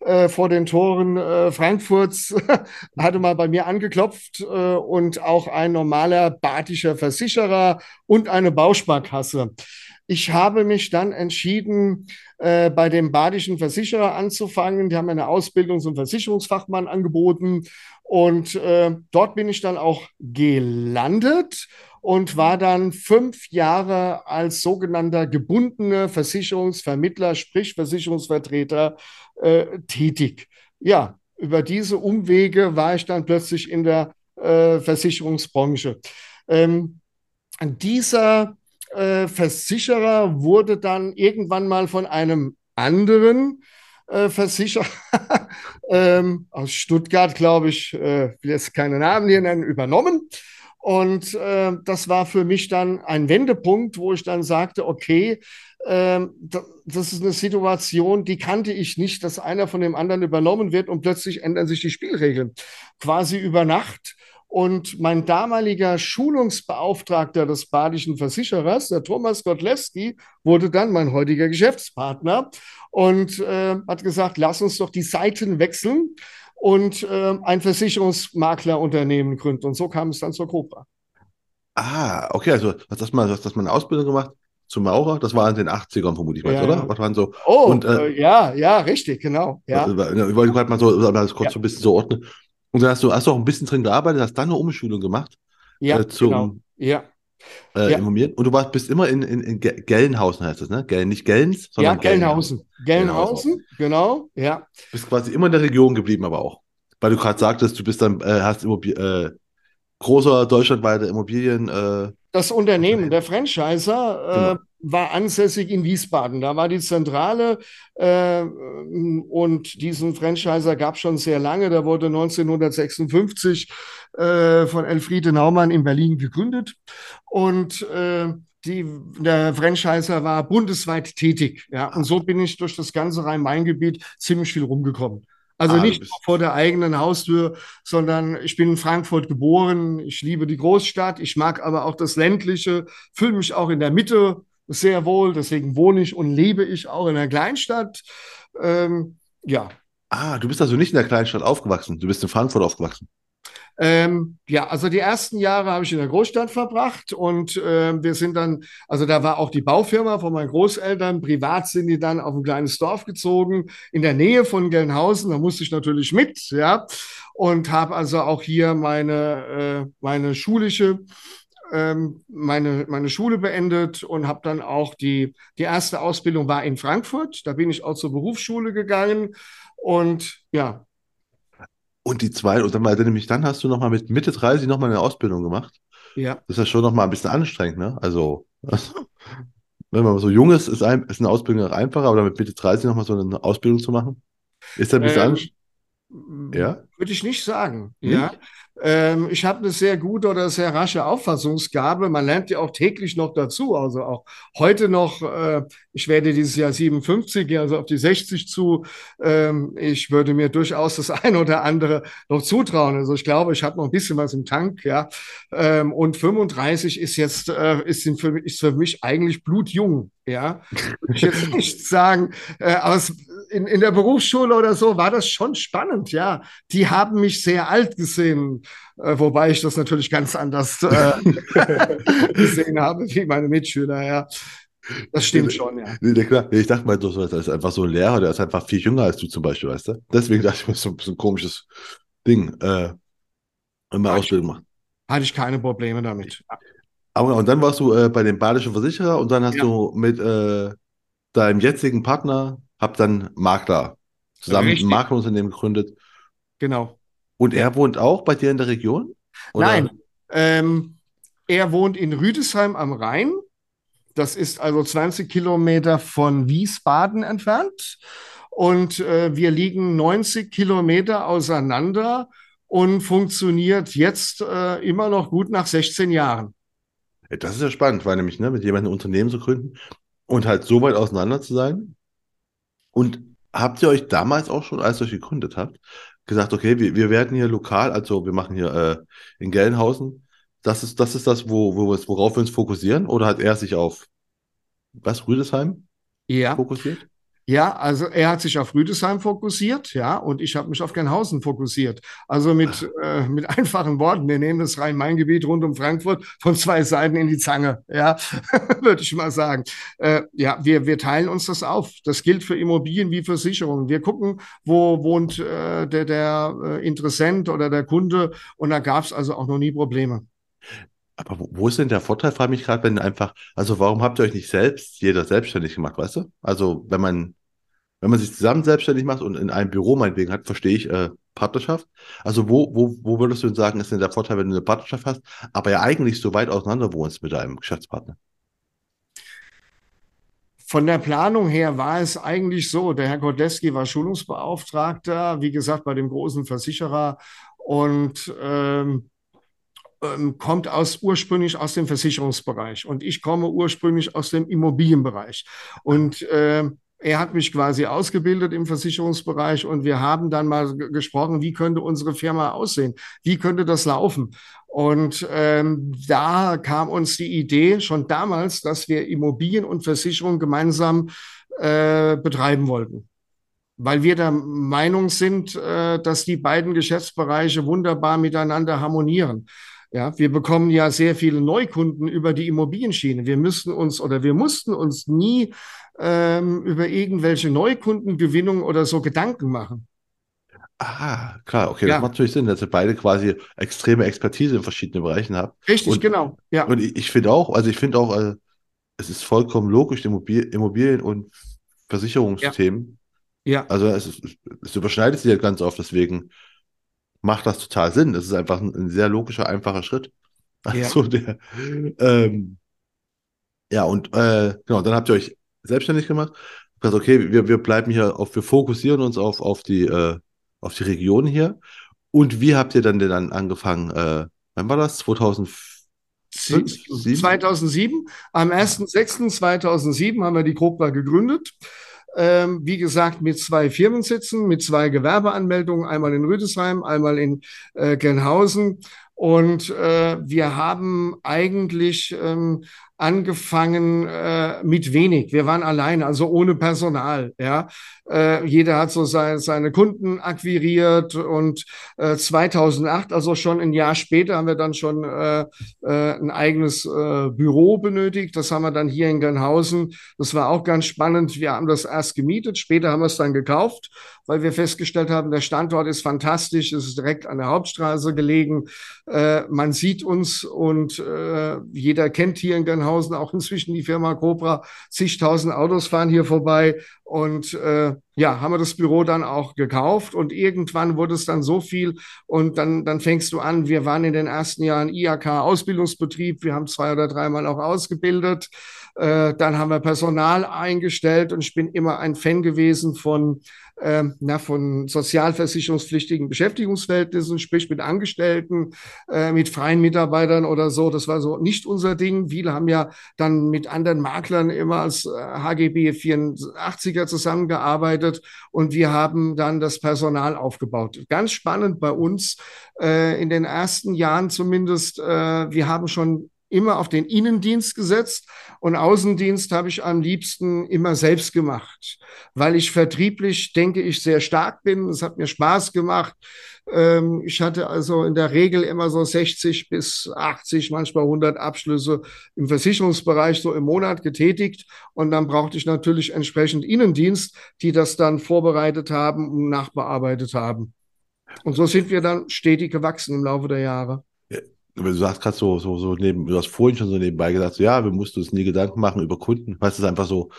äh, vor den Toren äh, Frankfurts, [LAUGHS] hatte mal bei mir angeklopft äh, und auch ein normaler badischer Versicherer und eine Bausparkasse. Ich habe mich dann entschieden, äh, bei dem badischen Versicherer anzufangen. Die haben eine Ausbildung zum Versicherungsfachmann angeboten und äh, dort bin ich dann auch gelandet und war dann fünf Jahre als sogenannter gebundene Versicherungsvermittler, sprich Versicherungsvertreter, äh, tätig. Ja, über diese Umwege war ich dann plötzlich in der äh, Versicherungsbranche. Ähm, dieser äh, Versicherer wurde dann irgendwann mal von einem anderen äh, Versicherer [LAUGHS] ähm, aus Stuttgart, glaube ich, äh, will jetzt keine Namen hier nennen, übernommen. Und äh, das war für mich dann ein Wendepunkt, wo ich dann sagte, okay, äh, das ist eine Situation, die kannte ich nicht, dass einer von dem anderen übernommen wird und plötzlich ändern sich die Spielregeln. Quasi über Nacht. Und mein damaliger Schulungsbeauftragter des badischen Versicherers, der Thomas Godlewski, wurde dann mein heutiger Geschäftspartner und äh, hat gesagt, lass uns doch die Seiten wechseln und äh, ein Versicherungsmaklerunternehmen gründen. Und so kam es dann zur Cobra. Ah, okay, also hast das mal, hast das mal eine Ausbildung gemacht zum Maurer? Das war in den 80ern vermutlich, ja, oder? Ja. Was waren so? Oh, und, äh, äh, ja, ja, richtig, genau. Ja. Ich wollte gerade mal so, das kurz ja. so ein bisschen so ordnen. Und dann hast du, hast du auch ein bisschen drin gearbeitet, hast dann eine Umschulung gemacht. Ja, äh, zum, genau. Ja. Äh, ja. Und du warst, bist immer in, in, in Gelnhausen, heißt das, ne? Gell, nicht Gellens, sondern ja, Gelnhausen. Gelnhausen, genau, ja. Bist quasi immer in der Region geblieben, aber auch. Weil du gerade sagtest, du bist dann, äh, hast Immobil äh, großer deutschlandweiter Immobilien. Das Unternehmen, der Franchiser, äh, genau war ansässig in Wiesbaden. Da war die Zentrale äh, und diesen Franchiser gab es schon sehr lange. Der wurde 1956 äh, von Elfriede Naumann in Berlin gegründet und äh, die, der Franchiser war bundesweit tätig. Ja, und so bin ich durch das ganze Rhein-Main-Gebiet ziemlich viel rumgekommen. Also ah, nicht vor der eigenen Haustür, sondern ich bin in Frankfurt geboren. Ich liebe die Großstadt. Ich mag aber auch das ländliche, fühle mich auch in der Mitte sehr wohl. Deswegen wohne ich und lebe ich auch in einer Kleinstadt. Ähm, ja. Ah, du bist also nicht in der Kleinstadt aufgewachsen. Du bist in Frankfurt aufgewachsen. Ähm, ja, also die ersten Jahre habe ich in der Großstadt verbracht und äh, wir sind dann, also da war auch die Baufirma von meinen Großeltern, privat sind die dann auf ein kleines Dorf gezogen, in der Nähe von Gelnhausen, da musste ich natürlich mit, ja, und habe also auch hier meine, äh, meine schulische ähm, meine, meine Schule beendet und habe dann auch die, die erste Ausbildung war in Frankfurt. Da bin ich auch zur Berufsschule gegangen und ja. Und die zweite, und dann, nämlich dann hast du nochmal mit Mitte 30 nochmal eine Ausbildung gemacht. Ja. Das ist ja schon nochmal ein bisschen anstrengend, ne? Also, wenn man so jung ist, ist, ein, ist eine Ausbildung einfacher, aber dann mit Mitte 30 nochmal so eine Ausbildung zu machen, ist das ein bisschen ähm, anstrengend? Ja? Würde ich nicht sagen. Nicht? Ja. Ähm, ich habe eine sehr gute oder sehr rasche Auffassungsgabe. Man lernt ja auch täglich noch dazu. Also auch heute noch, äh, ich werde dieses Jahr 57, also auf die 60 zu. Ähm, ich würde mir durchaus das [LAUGHS] eine oder andere noch zutrauen. Also ich glaube, ich habe noch ein bisschen was im Tank, ja. Ähm, und 35 ist jetzt, äh, ist, für, ist für mich eigentlich blutjung, ja. Ich jetzt [LAUGHS] nicht sagen. Äh, aus, in, in der Berufsschule oder so war das schon spannend, ja. Die haben mich sehr alt gesehen, äh, wobei ich das natürlich ganz anders äh, [LAUGHS] gesehen habe wie meine Mitschüler, ja. Das stimmt schon, ja. Nee, klar. Ich dachte mal, das ist einfach so ein Lehrer, der ist einfach viel jünger als du zum Beispiel, weißt du? Deswegen dachte ich mir, so ein bisschen komisches Ding, äh, immer Ausbildung machen. Hatte ich keine Probleme damit. Aber und dann warst du äh, bei dem badischen Versicherer und dann hast ja. du mit äh, deinem jetzigen Partner, hab dann Makler zusammen Richtig. ein Maklerunternehmen gegründet. Genau. Und er wohnt auch bei dir in der Region? Oder? Nein, ähm, er wohnt in Rüdesheim am Rhein. Das ist also 20 Kilometer von Wiesbaden entfernt. Und äh, wir liegen 90 Kilometer auseinander und funktioniert jetzt äh, immer noch gut nach 16 Jahren. Das ist ja spannend, weil nämlich ne, mit jemandem ein Unternehmen zu gründen und halt so weit auseinander zu sein. Und habt ihr euch damals auch schon, als ihr euch gegründet habt, gesagt, okay, wir, wir werden hier lokal, also wir machen hier äh, in Gelnhausen, das ist das, ist das wo, wo wir, worauf wir uns fokussieren? Oder hat er sich auf was, Rüdesheim ja. fokussiert? Ja, also er hat sich auf Rüdesheim fokussiert, ja, und ich habe mich auf Gelnhausen fokussiert. Also mit, äh, mit einfachen Worten, wir nehmen das Rhein-Main-Gebiet rund um Frankfurt von zwei Seiten in die Zange, ja, [LAUGHS] würde ich mal sagen. Äh, ja, wir, wir teilen uns das auf. Das gilt für Immobilien wie für Sicherungen. Wir gucken, wo wohnt äh, der, der äh, Interessent oder der Kunde und da gab es also auch noch nie Probleme. Aber wo, wo ist denn der Vorteil, frage mich gerade, wenn einfach, also warum habt ihr euch nicht selbst, jeder selbstständig gemacht, weißt du? Also wenn man wenn man sich zusammen selbstständig macht und in einem Büro meinetwegen hat, verstehe ich äh, Partnerschaft. Also wo, wo, wo würdest du denn sagen, ist denn der Vorteil, wenn du eine Partnerschaft hast, aber ja eigentlich so weit auseinander wohnst mit deinem Geschäftspartner? Von der Planung her war es eigentlich so, der Herr Kodleski war Schulungsbeauftragter, wie gesagt, bei dem großen Versicherer und ähm, ähm, kommt aus ursprünglich aus dem Versicherungsbereich und ich komme ursprünglich aus dem Immobilienbereich. Und äh, er hat mich quasi ausgebildet im Versicherungsbereich und wir haben dann mal gesprochen, wie könnte unsere Firma aussehen? Wie könnte das laufen? Und ähm, da kam uns die Idee schon damals, dass wir Immobilien und Versicherung gemeinsam äh, betreiben wollten. Weil wir der Meinung sind, äh, dass die beiden Geschäftsbereiche wunderbar miteinander harmonieren. Ja, wir bekommen ja sehr viele Neukunden über die Immobilienschiene. Wir müssen uns oder wir mussten uns nie ähm, über irgendwelche Neukundengewinnung oder so Gedanken machen. Ah, klar, okay, ja. das macht natürlich Sinn, dass ihr beide quasi extreme Expertise in verschiedenen Bereichen habt. Richtig, und, genau. Ja. Und ich, ich finde auch, also ich finde auch, äh, es ist vollkommen logisch, Immobil Immobilien und Versicherungsthemen. Ja. ja. Also es, ist, es überschneidet sich ja ganz oft, deswegen macht das total Sinn. Das ist einfach ein, ein sehr logischer, einfacher Schritt. Also ja. der, ähm, ja, und äh, genau, dann habt ihr euch selbstständig gemacht. Gesagt, okay, wir, wir bleiben hier auf, wir fokussieren uns auf, auf die, äh, auf die Region hier. Und wie habt ihr dann denn dann angefangen? Äh, wann war das? 2005? 2007. Am 1.6.2007 haben wir die Grobbar gegründet. Ähm, wie gesagt, mit zwei Firmensitzen, mit zwei Gewerbeanmeldungen, einmal in Rüdesheim, einmal in äh, Gelnhausen. Und äh, wir haben eigentlich ähm, angefangen äh, mit wenig. Wir waren allein, also ohne Personal. Ja, äh, jeder hat so seine, seine Kunden akquiriert und äh, 2008, also schon ein Jahr später, haben wir dann schon äh, äh, ein eigenes äh, Büro benötigt. Das haben wir dann hier in Gernhausen. Das war auch ganz spannend. Wir haben das erst gemietet, später haben wir es dann gekauft, weil wir festgestellt haben, der Standort ist fantastisch, es ist direkt an der Hauptstraße gelegen. Äh, man sieht uns und äh, jeder kennt hier in Gernhausen auch inzwischen die Firma Cobra. Zigtausend Autos fahren hier vorbei und äh, ja, haben wir das Büro dann auch gekauft und irgendwann wurde es dann so viel und dann, dann fängst du an, wir waren in den ersten Jahren IHK-Ausbildungsbetrieb, wir haben zwei oder dreimal auch ausgebildet, äh, dann haben wir Personal eingestellt und ich bin immer ein Fan gewesen von äh, na, von sozialversicherungspflichtigen Beschäftigungsverhältnissen, sprich mit Angestellten, äh, mit freien Mitarbeitern oder so. Das war so nicht unser Ding. Viele haben ja dann mit anderen Maklern immer als äh, HGB 84er zusammengearbeitet und wir haben dann das Personal aufgebaut. Ganz spannend bei uns äh, in den ersten Jahren zumindest. Äh, wir haben schon immer auf den Innendienst gesetzt und Außendienst habe ich am liebsten immer selbst gemacht, weil ich vertrieblich, denke ich, sehr stark bin. Es hat mir Spaß gemacht. Ähm, ich hatte also in der Regel immer so 60 bis 80, manchmal 100 Abschlüsse im Versicherungsbereich so im Monat getätigt. Und dann brauchte ich natürlich entsprechend Innendienst, die das dann vorbereitet haben und nachbearbeitet haben. Und so sind wir dann stetig gewachsen im Laufe der Jahre du sagst gerade so, so, so neben, du hast vorhin schon so nebenbei gesagt, so, ja, wir mussten uns nie Gedanken machen über Kunden. Weißt du, es ist einfach so,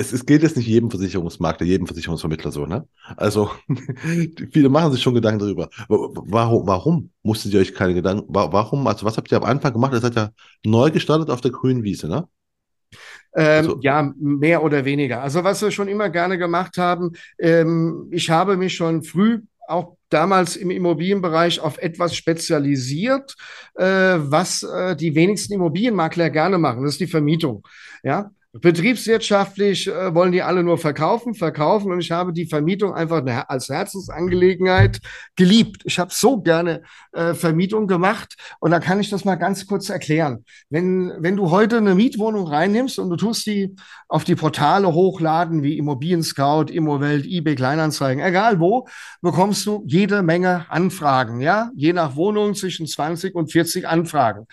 es, es geht jetzt nicht jedem Versicherungsmakler, jedem Versicherungsvermittler so, ne? Also, [LAUGHS] viele machen sich schon Gedanken darüber. Warum, warum musstet ihr euch keine Gedanken, warum, also was habt ihr am Anfang gemacht? Ihr seid ja neu gestartet auf der grünen Wiese, ne? Ähm, also, ja, mehr oder weniger. Also was wir schon immer gerne gemacht haben, ähm, ich habe mich schon früh auch damals im Immobilienbereich auf etwas spezialisiert, äh, was äh, die wenigsten Immobilienmakler gerne machen. Das ist die Vermietung. Ja, Betriebswirtschaftlich äh, wollen die alle nur verkaufen, verkaufen und ich habe die Vermietung einfach als Herzensangelegenheit geliebt. Ich habe so gerne äh, Vermietung gemacht und da kann ich das mal ganz kurz erklären. Wenn, wenn du heute eine Mietwohnung reinnimmst und du tust die auf die Portale hochladen wie Immobilien Scout, Immowelt, eBay Kleinanzeigen, egal wo, bekommst du jede Menge Anfragen, ja, je nach Wohnung zwischen 20 und 40 Anfragen.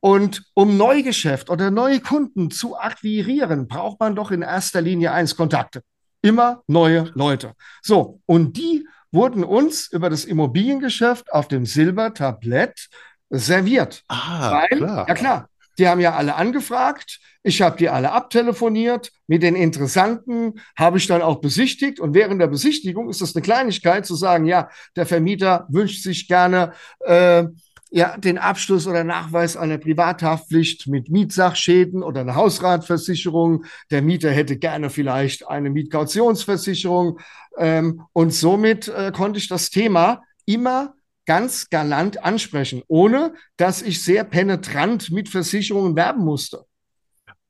Und um Neugeschäft oder neue Kunden zu akquirieren, braucht man doch in erster Linie eins Kontakte. Immer neue Leute. So, und die wurden uns über das Immobiliengeschäft auf dem Silbertablett serviert. Ah, Weil, klar. Ja klar, die haben ja alle angefragt. Ich habe die alle abtelefoniert. Mit den Interessanten habe ich dann auch besichtigt. Und während der Besichtigung ist das eine Kleinigkeit zu sagen, ja, der Vermieter wünscht sich gerne äh, ja, den Abschluss oder Nachweis einer Privathaftpflicht mit Mietsachschäden oder eine Hausratversicherung. Der Mieter hätte gerne vielleicht eine Mietkautionsversicherung. Ähm, und somit äh, konnte ich das Thema immer ganz galant ansprechen, ohne dass ich sehr penetrant mit Versicherungen werben musste.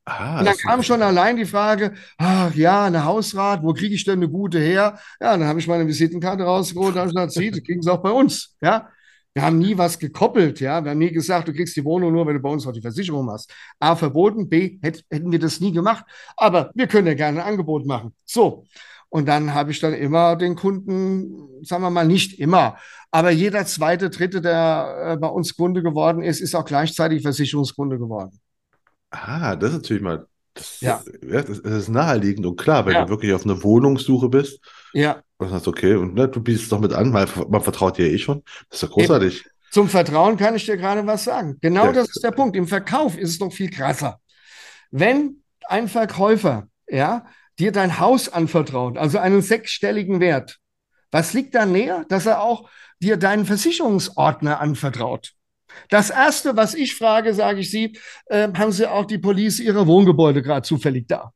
Ah, und dann kam schon allein die Frage, ach ja, eine Hausrat, wo kriege ich denn eine gute her? Ja, dann habe ich meine Visitenkarte rausgeholt, da habe ich gesagt, Sie, die kriegen sie auch bei uns. Ja, wir haben nie was gekoppelt, ja. Wir haben nie gesagt, du kriegst die Wohnung nur, wenn du bei uns auch die Versicherung hast. A, verboten, B, hätt, hätten wir das nie gemacht. Aber wir können ja gerne ein Angebot machen. So. Und dann habe ich dann immer den Kunden, sagen wir mal, nicht immer, aber jeder zweite, dritte, der äh, bei uns Kunde geworden ist, ist auch gleichzeitig Versicherungskunde geworden. Ah, das ist natürlich mal, das, ja. ja das, ist naheliegend und klar, wenn ja. du wirklich auf einer Wohnungssuche bist, ja. Und sagst, okay, und ne, du bietest doch mit an, weil man vertraut dir eh schon. Das ist doch großartig. Eben. Zum Vertrauen kann ich dir gerade was sagen. Genau ja. das ist der Punkt. Im Verkauf ist es noch viel krasser. Wenn ein Verkäufer, ja, dir dein Haus anvertraut, also einen sechsstelligen Wert, was liegt da näher, dass er auch dir deinen Versicherungsordner anvertraut? Das erste, was ich frage, sage ich Sie, äh, haben Sie auch die Police Ihrer Wohngebäude gerade zufällig da?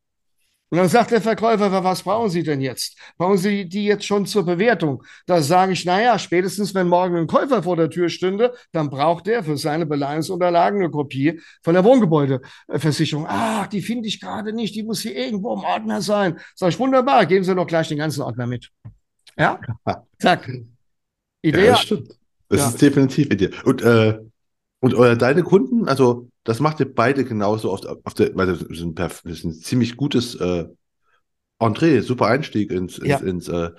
Und dann sagt der Verkäufer, was brauchen Sie denn jetzt? Brauchen Sie die jetzt schon zur Bewertung? Da sage ich, naja, spätestens wenn morgen ein Käufer vor der Tür stünde, dann braucht er für seine Beleihungsunterlagen eine Kopie von der Wohngebäudeversicherung. Ach, die finde ich gerade nicht, die muss hier irgendwo im Ordner sein. Sag ich, wunderbar, geben Sie doch gleich den ganzen Ordner mit. Ja? Zack. Idee. Ja, das stimmt. Das ja. ist definitiv Idee. Und, äh, und äh, deine Kunden, also das macht ihr beide genauso oft auf der, weil das ist ein, das ist ein ziemlich gutes äh, Entree, super Einstieg ins, ins, ja. ins äh,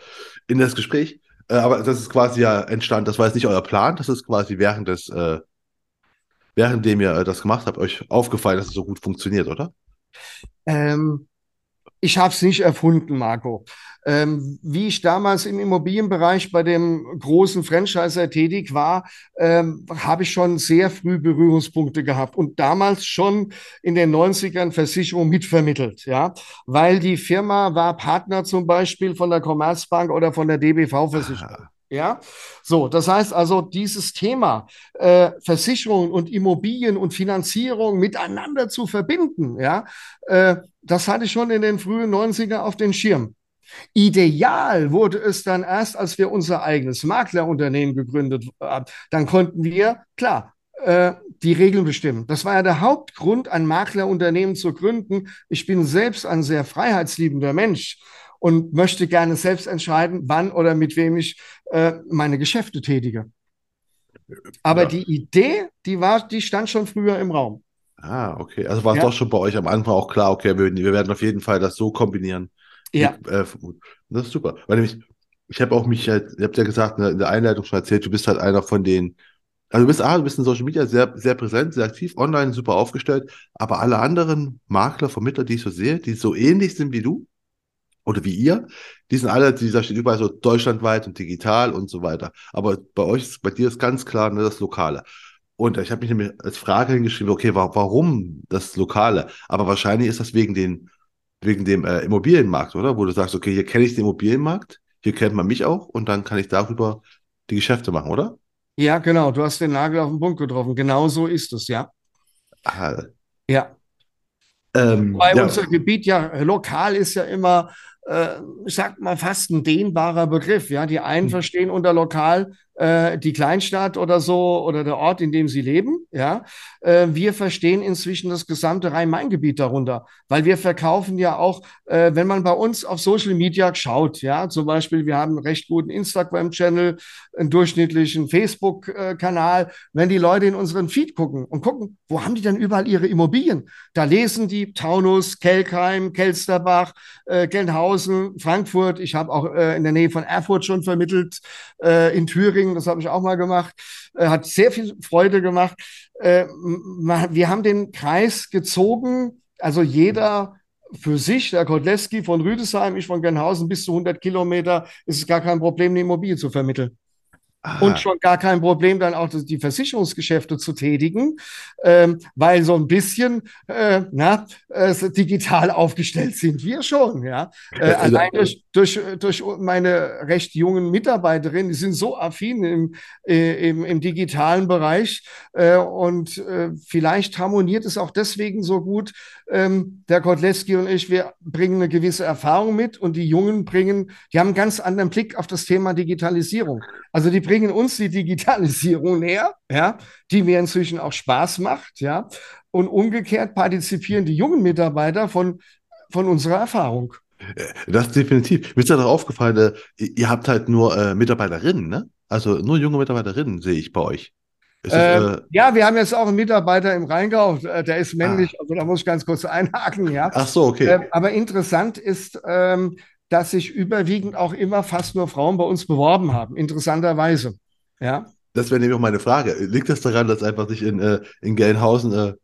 in das Gespräch. Äh, aber das ist quasi ja entstanden, das war jetzt nicht euer Plan, das ist quasi während des, äh, währenddem ihr äh, das gemacht habt, euch aufgefallen, dass es so gut funktioniert, oder? Ähm, ich habe es nicht erfunden, Marco. Ähm, wie ich damals im Immobilienbereich bei dem großen Franchiser tätig war, ähm, habe ich schon sehr früh Berührungspunkte gehabt und damals schon in den 90ern Versicherung mitvermittelt, ja, weil die Firma war Partner zum Beispiel von der Commerzbank oder von der DBV-Versicherung. Ja, so, das heißt also, dieses Thema äh, Versicherungen und Immobilien und Finanzierung miteinander zu verbinden, ja, äh, das hatte ich schon in den frühen 90er auf den Schirm. Ideal wurde es dann erst, als wir unser eigenes Maklerunternehmen gegründet haben. Dann konnten wir, klar, äh, die Regeln bestimmen. Das war ja der Hauptgrund, ein Maklerunternehmen zu gründen. Ich bin selbst ein sehr freiheitsliebender Mensch und möchte gerne selbst entscheiden, wann oder mit wem ich äh, meine Geschäfte tätige. Aber ja. die Idee, die war, die stand schon früher im Raum. Ah, okay. Also war es ja. doch schon bei euch am Anfang auch klar, okay, wir, wir werden auf jeden Fall das so kombinieren. Ja. Mit, äh, das ist super. Weil nämlich, ich habe auch mich halt, ihr habt ja gesagt, in der Einleitung schon erzählt, du bist halt einer von den, also du bist, ah, du bist in Social Media sehr, sehr präsent, sehr aktiv, online super aufgestellt, aber alle anderen Makler, Vermittler, die ich so sehe, die so ähnlich sind wie du, oder wie ihr, die sind alle, dieser steht überall so deutschlandweit und digital und so weiter. Aber bei euch, bei dir ist ganz klar ne, das Lokale. Und ich habe mich nämlich als Frage hingeschrieben, okay, warum das Lokale? Aber wahrscheinlich ist das wegen den, wegen dem äh, Immobilienmarkt, oder? Wo du sagst, okay, hier kenne ich den Immobilienmarkt, hier kennt man mich auch und dann kann ich darüber die Geschäfte machen, oder? Ja, genau. Du hast den Nagel auf den Punkt getroffen. Genau so ist es, ja. Ah. Ja. Ähm, Weil ja. unser Gebiet ja lokal ist ja immer äh, ich sag mal, fast ein dehnbarer Begriff. Ja, die einen hm. verstehen unter lokal äh, die Kleinstadt oder so oder der Ort, in dem sie leben. Ja, äh, wir verstehen inzwischen das gesamte Rhein-Main-Gebiet darunter, weil wir verkaufen ja auch, äh, wenn man bei uns auf Social Media schaut, ja, zum Beispiel, wir haben einen recht guten Instagram-Channel, einen durchschnittlichen Facebook-Kanal. Wenn die Leute in unseren Feed gucken und gucken, wo haben die denn überall ihre Immobilien? Da lesen die Taunus, Kelkheim, Kelsterbach, Gelnhausen, Frankfurt. Ich habe auch in der Nähe von Erfurt schon vermittelt, in Thüringen Thüringen, das habe ich auch mal gemacht, äh, hat sehr viel Freude gemacht. Äh, wir haben den Kreis gezogen, also jeder für sich, der Kotleski von Rüdesheim, ich von Gernhausen bis zu 100 Kilometer, ist es gar kein Problem, eine Immobilie zu vermitteln. Aha. und schon gar kein Problem, dann auch die Versicherungsgeschäfte zu tätigen, ähm, weil so ein bisschen äh, na, äh, digital [LAUGHS] aufgestellt sind wir schon. Ja? Äh, allein durch, durch, durch meine recht jungen Mitarbeiterinnen, die sind so affin im, äh, im, im digitalen Bereich äh, und äh, vielleicht harmoniert es auch deswegen so gut. Ähm, der Kotleski und ich, wir bringen eine gewisse Erfahrung mit und die Jungen bringen, die haben einen ganz anderen Blick auf das Thema Digitalisierung. Also die bringen uns die Digitalisierung näher, ja, die mir inzwischen auch Spaß macht, ja. Und umgekehrt partizipieren die jungen Mitarbeiter von, von unserer Erfahrung. Äh, das ist definitiv. Mir ist ja doch aufgefallen, äh, ihr habt halt nur äh, Mitarbeiterinnen, ne? Also nur junge Mitarbeiterinnen sehe ich bei euch. Äh, das, äh, ja, wir haben jetzt auch einen Mitarbeiter im Rheingau, äh, der ist männlich, ah. also da muss ich ganz kurz einhaken, ja. Ach so, okay. Ähm, aber interessant ist, ähm, dass sich überwiegend auch immer fast nur Frauen bei uns beworben haben, interessanterweise. Ja. Das wäre nämlich auch meine Frage. Liegt das daran, dass einfach sich in, äh, in Gelnhausen äh,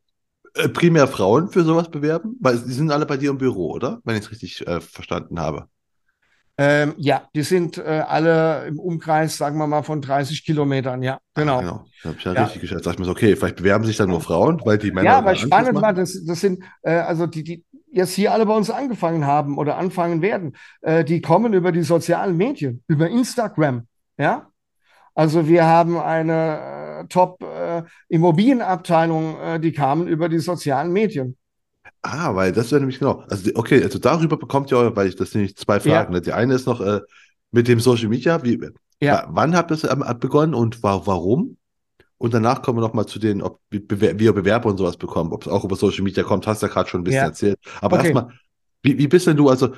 äh primär Frauen für sowas bewerben? Weil die sind alle bei dir im Büro, oder? Wenn ich es richtig äh, verstanden habe. Ähm, ja, die sind äh, alle im Umkreis, sagen wir mal, von 30 Kilometern, ja, genau. Ah, genau, das habe ich ja, ja, richtig geschätzt. Da dachte ich mir so, okay, vielleicht bewerben sich dann nur Frauen, weil die Männer. Ja, aber spannend war, das, das sind, äh, also die, die, jetzt hier alle bei uns angefangen haben oder anfangen werden, äh, die kommen über die sozialen Medien, über Instagram. Ja, also wir haben eine äh, Top-Immobilienabteilung, äh, äh, die kamen über die sozialen Medien. Ah, weil das wäre nämlich genau. Also okay, also darüber bekommt ihr, weil ich das sind zwei Fragen. Ja. Ne? Die eine ist noch äh, mit dem Social Media. Wie, ja. Wann habt ihr es ähm, begonnen und wa warum? Und danach kommen wir nochmal zu den, ob ihr Bewerber und sowas bekommen, ob es auch über Social Media kommt, hast du ja gerade schon ein bisschen ja. erzählt. Aber okay. erstmal, wie, wie bist denn du, also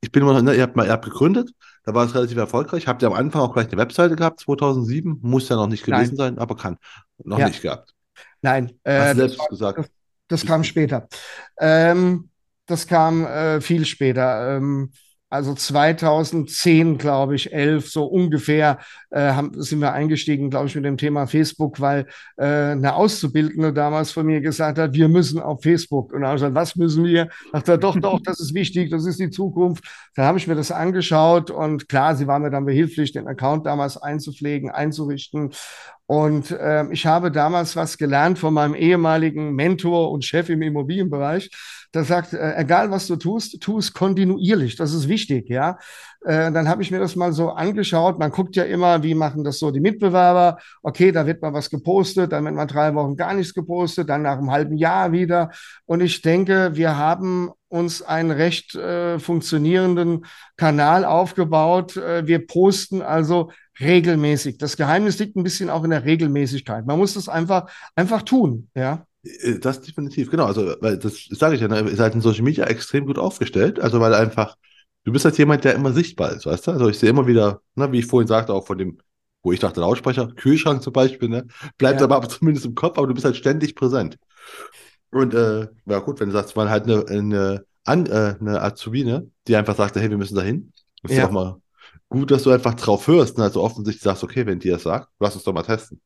ich bin immer noch, ne, ihr habt mal, ihr habt gegründet, da war es relativ erfolgreich. Habt ihr am Anfang auch gleich eine Webseite gehabt, 2007? Muss ja noch nicht gewesen Nein. sein, aber kann. Noch ja. nicht gehabt. Nein. Äh, Hast du selbst das, gesagt. Das, das kam später. Ähm, das kam äh, viel später. Ähm, Also 2010, glaube ich, 11, so ungefähr, äh, haben, sind wir eingestiegen, glaube ich, mit dem Thema Facebook, weil äh, eine Auszubildende damals von mir gesagt hat, wir müssen auf Facebook. Und dann habe ich gesagt, was müssen wir? Dachte er, doch, doch, das ist wichtig, das ist die Zukunft. Dann habe ich mir das angeschaut und klar, sie war mir dann behilflich, den Account damals einzupflegen, einzurichten. Und äh, ich habe damals was gelernt von meinem ehemaligen Mentor und Chef im Immobilienbereich. Der sagt, äh, egal was du tust, tu es kontinuierlich. Das ist wichtig, ja. Äh, dann habe ich mir das mal so angeschaut. Man guckt ja immer, wie machen das so die Mitbewerber. Okay, da wird mal was gepostet, dann wird mal drei Wochen gar nichts gepostet, dann nach einem halben Jahr wieder. Und ich denke, wir haben uns einen recht äh, funktionierenden Kanal aufgebaut. Äh, wir posten also regelmäßig. Das Geheimnis liegt ein bisschen auch in der Regelmäßigkeit. Man muss das einfach, einfach tun, ja. Äh, das definitiv, genau. Also, weil das sage ich ja, ne, ihr seid in Social Media extrem gut aufgestellt. Also, weil einfach, du bist halt jemand, der immer sichtbar ist, weißt du? Also, ich sehe immer wieder, ne, wie ich vorhin sagte, auch von dem, wo ich dachte, Lautsprecher, Kühlschrank zum Beispiel, ne? Bleibt ja. aber [LAUGHS] zumindest im Kopf, aber du bist halt ständig präsent. Und, äh, ja, gut, wenn du sagst, man halt eine, eine, eine, eine Azubine, die einfach sagt, hey, wir müssen da hin. Das ist ja auch mal gut, dass du einfach drauf hörst und also offensichtlich sagst, okay, wenn die das sagt, lass uns doch mal testen.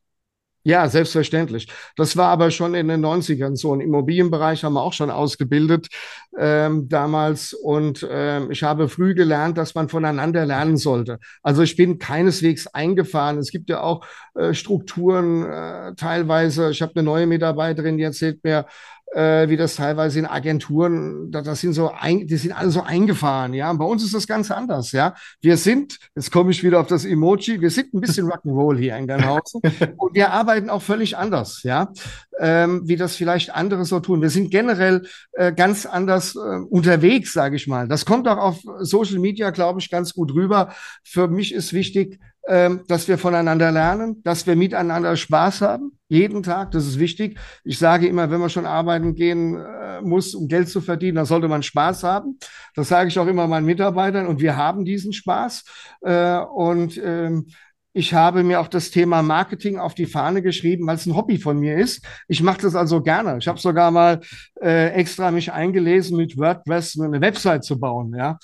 Ja, selbstverständlich. Das war aber schon in den 90ern so. Im Immobilienbereich haben wir auch schon ausgebildet ähm, damals. Und ähm, ich habe früh gelernt, dass man voneinander lernen sollte. Also ich bin keineswegs eingefahren. Es gibt ja auch äh, Strukturen äh, teilweise. Ich habe eine neue Mitarbeiterin, die erzählt mir, äh, wie das teilweise in Agenturen, das, das sind so, ein, die sind alle so eingefahren, ja. Und bei uns ist das ganz anders, ja. Wir sind, jetzt komme ich wieder auf das Emoji, wir sind ein bisschen Rock'n'Roll hier in Gernhausen [LAUGHS] und wir arbeiten auch völlig anders, ja, ähm, wie das vielleicht andere so tun. Wir sind generell äh, ganz anders äh, unterwegs, sage ich mal. Das kommt auch auf Social Media, glaube ich, ganz gut rüber. Für mich ist wichtig, dass wir voneinander lernen, dass wir miteinander Spaß haben, jeden Tag, das ist wichtig. Ich sage immer, wenn man schon arbeiten gehen äh, muss, um Geld zu verdienen, dann sollte man Spaß haben. Das sage ich auch immer meinen Mitarbeitern und wir haben diesen Spaß. Äh, und ähm, ich habe mir auch das Thema Marketing auf die Fahne geschrieben, weil es ein Hobby von mir ist. Ich mache das also gerne. Ich habe sogar mal äh, extra mich eingelesen, mit WordPress eine Website zu bauen. Ja,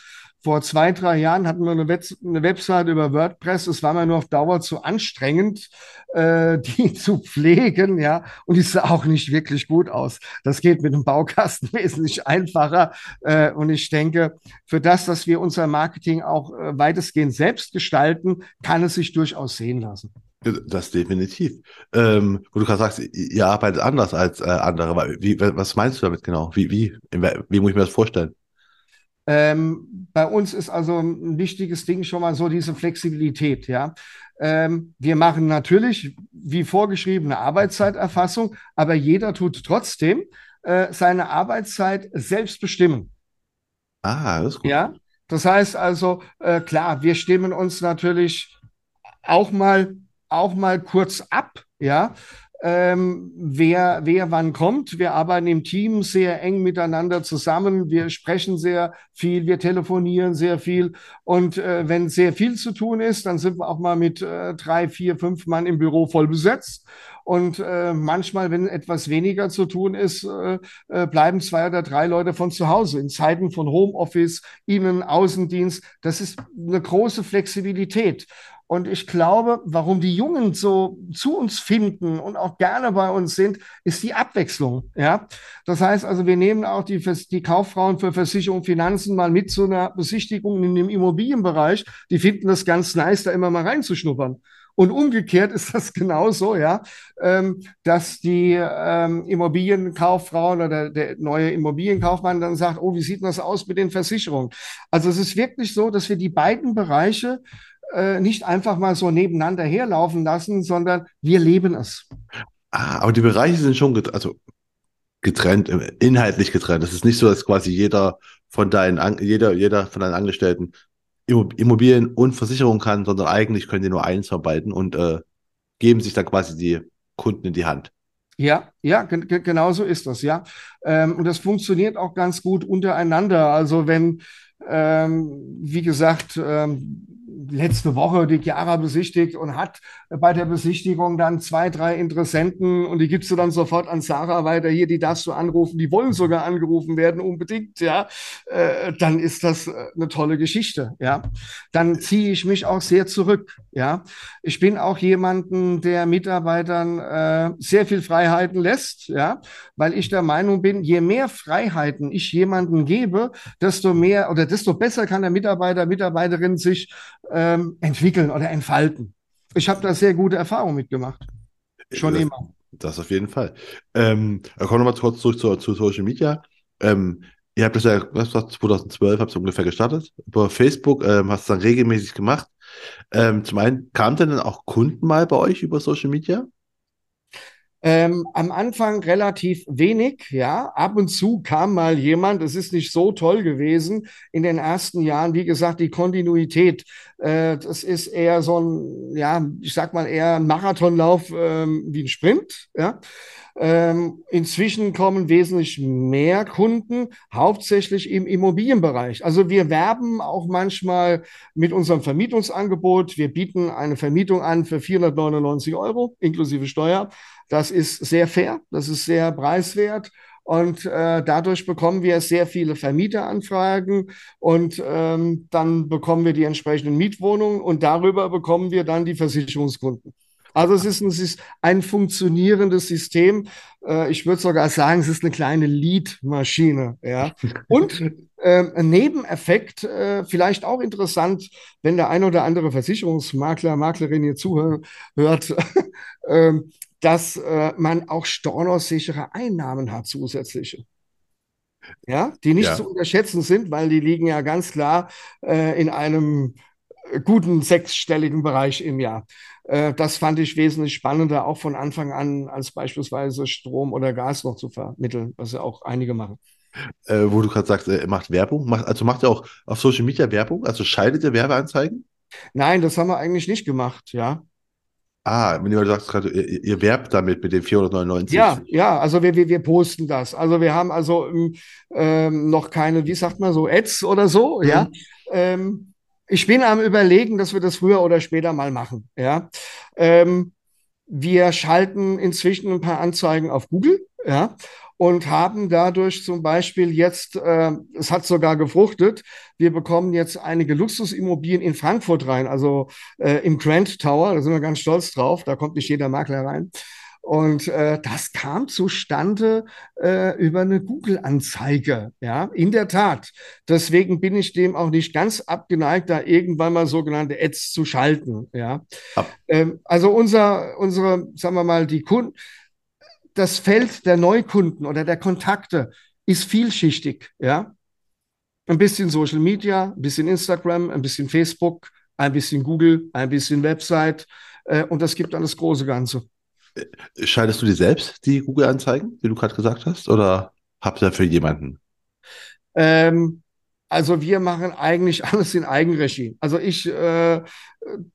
vor zwei, drei Jahren hatten wir eine, Web eine Website über WordPress. Es war mir nur auf Dauer zu anstrengend, äh, [LAUGHS] die zu pflegen, ja. Und die sah auch nicht wirklich gut aus. Das geht mit dem Baukasten [LAUGHS] wesentlich einfacher. Äh, und ich denke, für das, dass wir unser Marketing auch äh, weitestgehend selbst gestalten, kann es sich durchaus sehen lassen. Das definitiv. Ähm, wo du gerade sagst, ihr arbeitet anders als äh, andere. Wie, was meinst du damit genau? Wie, wie, wie muss ich mir das vorstellen? Ähm, bei uns ist also ein wichtiges Ding schon mal so diese Flexibilität, ja. Ähm, wir machen natürlich wie vorgeschriebene Arbeitszeiterfassung, aber jeder tut trotzdem äh, seine Arbeitszeit selbst bestimmen. Ah, das ist gut. Ja, das heißt also, äh, klar, wir stimmen uns natürlich auch mal, auch mal kurz ab, ja ähm, wer, wer wann kommt. Wir arbeiten im Team sehr eng miteinander zusammen. Wir sprechen sehr viel, wir telefonieren sehr viel. Und äh, wenn sehr viel zu tun ist, dann sind wir auch mal mit äh, drei, vier, fünf Mann im Büro voll besetzt. Und äh, manchmal, wenn etwas weniger zu tun ist, äh, äh, bleiben zwei oder drei Leute von zu Hause. In Zeiten von Homeoffice, Innen-, Außendienst, das ist eine große Flexibilität. Und ich glaube, warum die Jungen so zu uns finden und auch gerne bei uns sind, ist die Abwechslung. Ja, das heißt also, wir nehmen auch die, die Kauffrauen für Versicherung, Finanzen mal mit zu einer Besichtigung in dem Immobilienbereich. Die finden das ganz nice, da immer mal reinzuschnuppern. Und umgekehrt ist das [LAUGHS] genauso, ja, ähm, dass die ähm, Immobilienkauffrauen oder der neue Immobilienkaufmann dann sagt, oh, wie sieht das aus mit den Versicherungen? Also es ist wirklich so, dass wir die beiden Bereiche äh, nicht einfach mal so nebeneinander herlaufen lassen, sondern wir leben es. Ah, aber die Bereiche sind schon get also getrennt, äh, inhaltlich getrennt. Es ist nicht so, dass quasi jeder von deinen, jeder, jeder von deinen Angestellten Immobilien und Versicherung kann, sondern eigentlich können die nur eins arbeiten und äh, geben sich dann quasi die Kunden in die Hand. Ja, ja, genau so ist das, ja. Ähm, und das funktioniert auch ganz gut untereinander. Also wenn, ähm, wie gesagt, ähm, letzte Woche die Chiara besichtigt und hat bei der Besichtigung dann zwei, drei Interessenten und die gibst du dann sofort an Sarah weiter. Hier, die darfst du anrufen, die wollen sogar angerufen werden, unbedingt, ja. Äh, dann ist das äh, eine tolle Geschichte, ja. Dann ziehe ich mich auch sehr zurück, ja. Ich bin auch jemanden, der Mitarbeitern äh, sehr viel Freiheiten lässt, ja, weil ich der Meinung bin, je mehr Freiheiten ich jemanden gebe, desto mehr oder desto besser kann der Mitarbeiter, Mitarbeiterin sich ähm, entwickeln oder entfalten. Ich habe da sehr gute Erfahrungen mitgemacht. Schon das, immer. Das auf jeden Fall. Ähm, kommen wir mal kurz zurück zu, zu Social Media. Ähm, ihr habt das ja, was war 2012, habt ihr ungefähr gestartet. Über Facebook ähm, hast du dann regelmäßig gemacht. Ähm, zum einen, kamen denn dann auch Kunden mal bei euch über Social Media? Ähm, am Anfang relativ wenig, ja. Ab und zu kam mal jemand, es ist nicht so toll gewesen in den ersten Jahren. Wie gesagt, die Kontinuität, äh, das ist eher so ein, ja, ich sag mal eher ein Marathonlauf ähm, wie ein Sprint, ja. Ähm, inzwischen kommen wesentlich mehr Kunden, hauptsächlich im Immobilienbereich. Also wir werben auch manchmal mit unserem Vermietungsangebot. Wir bieten eine Vermietung an für 499 Euro inklusive Steuer. Das ist sehr fair, das ist sehr preiswert. Und äh, dadurch bekommen wir sehr viele Vermieteranfragen und ähm, dann bekommen wir die entsprechenden Mietwohnungen und darüber bekommen wir dann die Versicherungskunden. Also es ist ein, es ist ein funktionierendes System. Äh, ich würde sogar sagen, es ist eine kleine Lead-Maschine. Ja? Und äh, ein Nebeneffekt, äh, vielleicht auch interessant, wenn der ein oder andere Versicherungsmakler, Maklerin hier zuhört, [LAUGHS] äh, dass äh, man auch stornosichere Einnahmen hat, zusätzliche. Ja, die nicht ja. zu unterschätzen sind, weil die liegen ja ganz klar äh, in einem guten sechsstelligen Bereich im Jahr. Äh, das fand ich wesentlich spannender, auch von Anfang an, als beispielsweise Strom oder Gas noch zu vermitteln, was ja auch einige machen. Äh, wo du gerade sagst, er macht Werbung, macht, also macht er auch auf Social Media Werbung, also schaltet er Werbeanzeigen? Nein, das haben wir eigentlich nicht gemacht, ja. Ah, wenn du sagst gerade, ihr, ihr, werbt damit mit den 499. Ja, ja, also wir, wir, wir posten das. Also wir haben also ähm, noch keine, wie sagt man so, Ads oder so, mhm. ja. Ähm, ich bin am überlegen, dass wir das früher oder später mal machen, ja. Ähm, wir schalten inzwischen ein paar Anzeigen auf Google, ja und haben dadurch zum Beispiel jetzt, äh, es hat sogar gefruchtet, wir bekommen jetzt einige Luxusimmobilien in Frankfurt rein, also äh, im Grand Tower, da sind wir ganz stolz drauf, da kommt nicht jeder Makler rein. Und äh, das kam zustande äh, über eine Google-Anzeige. Ja, in der Tat. Deswegen bin ich dem auch nicht ganz abgeneigt, da irgendwann mal sogenannte Ads zu schalten. Ja, ähm, also unser, unsere, sagen wir mal, die Kunden, das Feld der Neukunden oder der Kontakte ist vielschichtig, ja. Ein bisschen Social Media, ein bisschen Instagram, ein bisschen Facebook, ein bisschen Google, ein bisschen Website äh, und das gibt dann das große Ganze. Schaltest du dir selbst die Google-Anzeigen, wie du gerade gesagt hast, oder habt ihr für jemanden? Ähm, also wir machen eigentlich alles in Eigenregie. Also ich äh,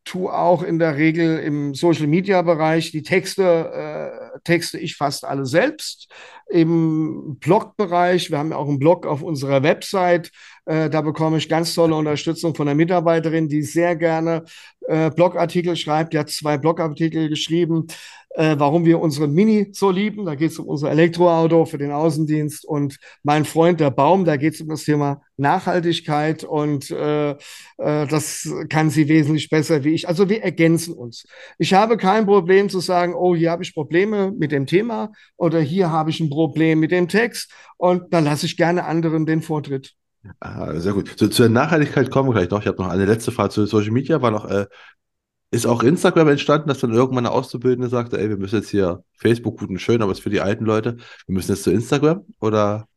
tue auch in der Regel im Social Media Bereich die Texte, äh, texte ich fast alle selbst. Im Blogbereich, wir haben ja auch einen Blog auf unserer Website, äh, da bekomme ich ganz tolle Unterstützung von der Mitarbeiterin, die sehr gerne äh, Blogartikel schreibt. Die hat zwei Blogartikel geschrieben äh, warum wir unseren Mini so lieben. Da geht es um unser Elektroauto für den Außendienst und mein Freund der Baum, da geht es um das Thema Nachhaltigkeit und äh, äh, das kann sie wesentlich besser wie ich. Also wir ergänzen uns. Ich habe kein Problem zu sagen, oh, hier habe ich Probleme mit dem Thema oder hier habe ich ein Problem mit dem Text und dann lasse ich gerne anderen den Vortritt. Ah, sehr gut. Zu, zur Nachhaltigkeit kommen wir gleich noch. Ich habe noch eine letzte Frage zu Social Media. War noch, äh, ist auch Instagram entstanden, dass dann irgendwann eine Auszubildende sagte, ey, wir müssen jetzt hier Facebook gut und schön, aber es ist für die alten Leute. Wir müssen jetzt zu Instagram oder?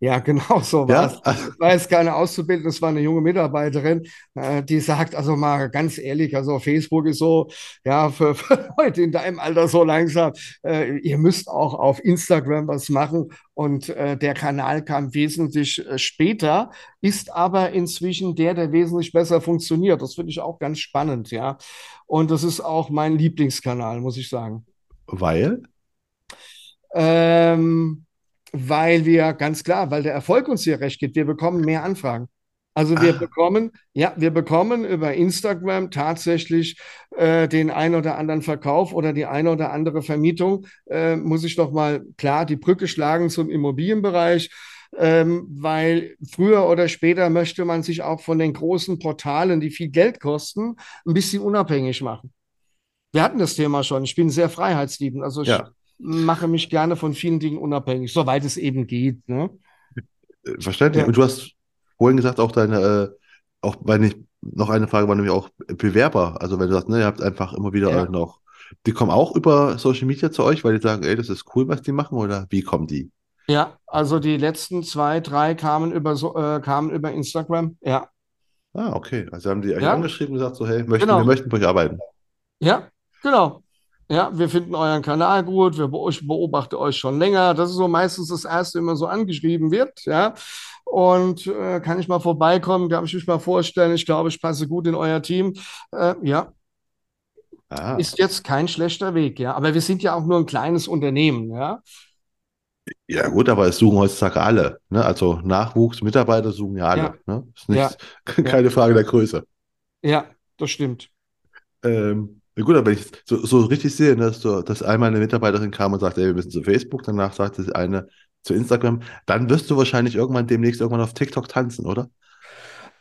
Ja, [LAUGHS] genau so war es. Das war jetzt keine Auszubildende, das war eine junge Mitarbeiterin, äh, die sagt, also mal ganz ehrlich, also Facebook ist so, ja, für, [LAUGHS] für Leute in deinem Alter so langsam, äh, ihr müsst auch auf Instagram was machen. Und äh, der Kanal kam wesentlich äh, später, ist aber inzwischen der, der wesentlich besser funktioniert. Das finde ich auch ganz spannend, ja. Und das ist auch mein Lieblingskanal, muss ich sagen. Weil? Ähm, weil wir ganz klar, weil der Erfolg uns hier recht geht, wir bekommen mehr Anfragen. Also wir Ah, bekommen, ja, wir bekommen über Instagram tatsächlich äh, den ein oder anderen Verkauf oder die eine oder andere Vermietung. Äh, muss ich noch mal klar die Brücke schlagen zum Immobilienbereich, ähm, weil früher oder später möchte man sich auch von den großen Portalen, die viel Geld kosten, ein bisschen unabhängig machen. Wir hatten das Thema schon. Ich bin sehr freiheitsliebend, also ich ja, mache mich gerne von vielen Dingen unabhängig, soweit es eben geht, ne? äh, verständlich. Ja, Und du hast vorhin gesagt, auch deine, äh, auch weil nicht, noch eine Frage war nämlich auch Bewerber. Also wenn du sagst, ne, ihr habt einfach immer wieder ja. noch, die kommen auch über Social Media zu euch, weil die sagen, ey, das ist cool, was die machen, oder wie kommen die? Ja, also die letzten zwei, drei kamen über äh, kamen über Instagram. Ja, Ah, okay. Also haben die euch ja, angeschrieben und gesagt, so, hey, möchten, wir genau. möchten bei euch arbeiten. Ja, genau. Ja, wir finden euren Kanal gut, wir be ich beobachte euch schon länger. Das ist so meistens das Erste, wenn man so angeschrieben wird, ja. Und äh, kann ich mal vorbeikommen, darf ich mich mal vorstellen, ich glaube, ich passe gut in euer Team. Äh, ja, Ah, ist jetzt kein schlechter Weg, ja. Aber wir sind ja auch nur ein kleines Unternehmen, ja. ja gut, aber es suchen heutzutage alle. Ne? Also Nachwuchs, Mitarbeiter suchen ja alle. Ja, Ne? Ist ja, nicht, ja, [LAUGHS] keine Frage der Größe. ja, das stimmt. Ähm, ja gut, aber wenn ich so, so richtig sehe, ne, dass, so, dass einmal eine Mitarbeiterin kam und sagte, ey, wir müssen zu Facebook, danach sagte eine zu Instagram, dann wirst du wahrscheinlich irgendwann demnächst irgendwann auf TikTok tanzen, oder?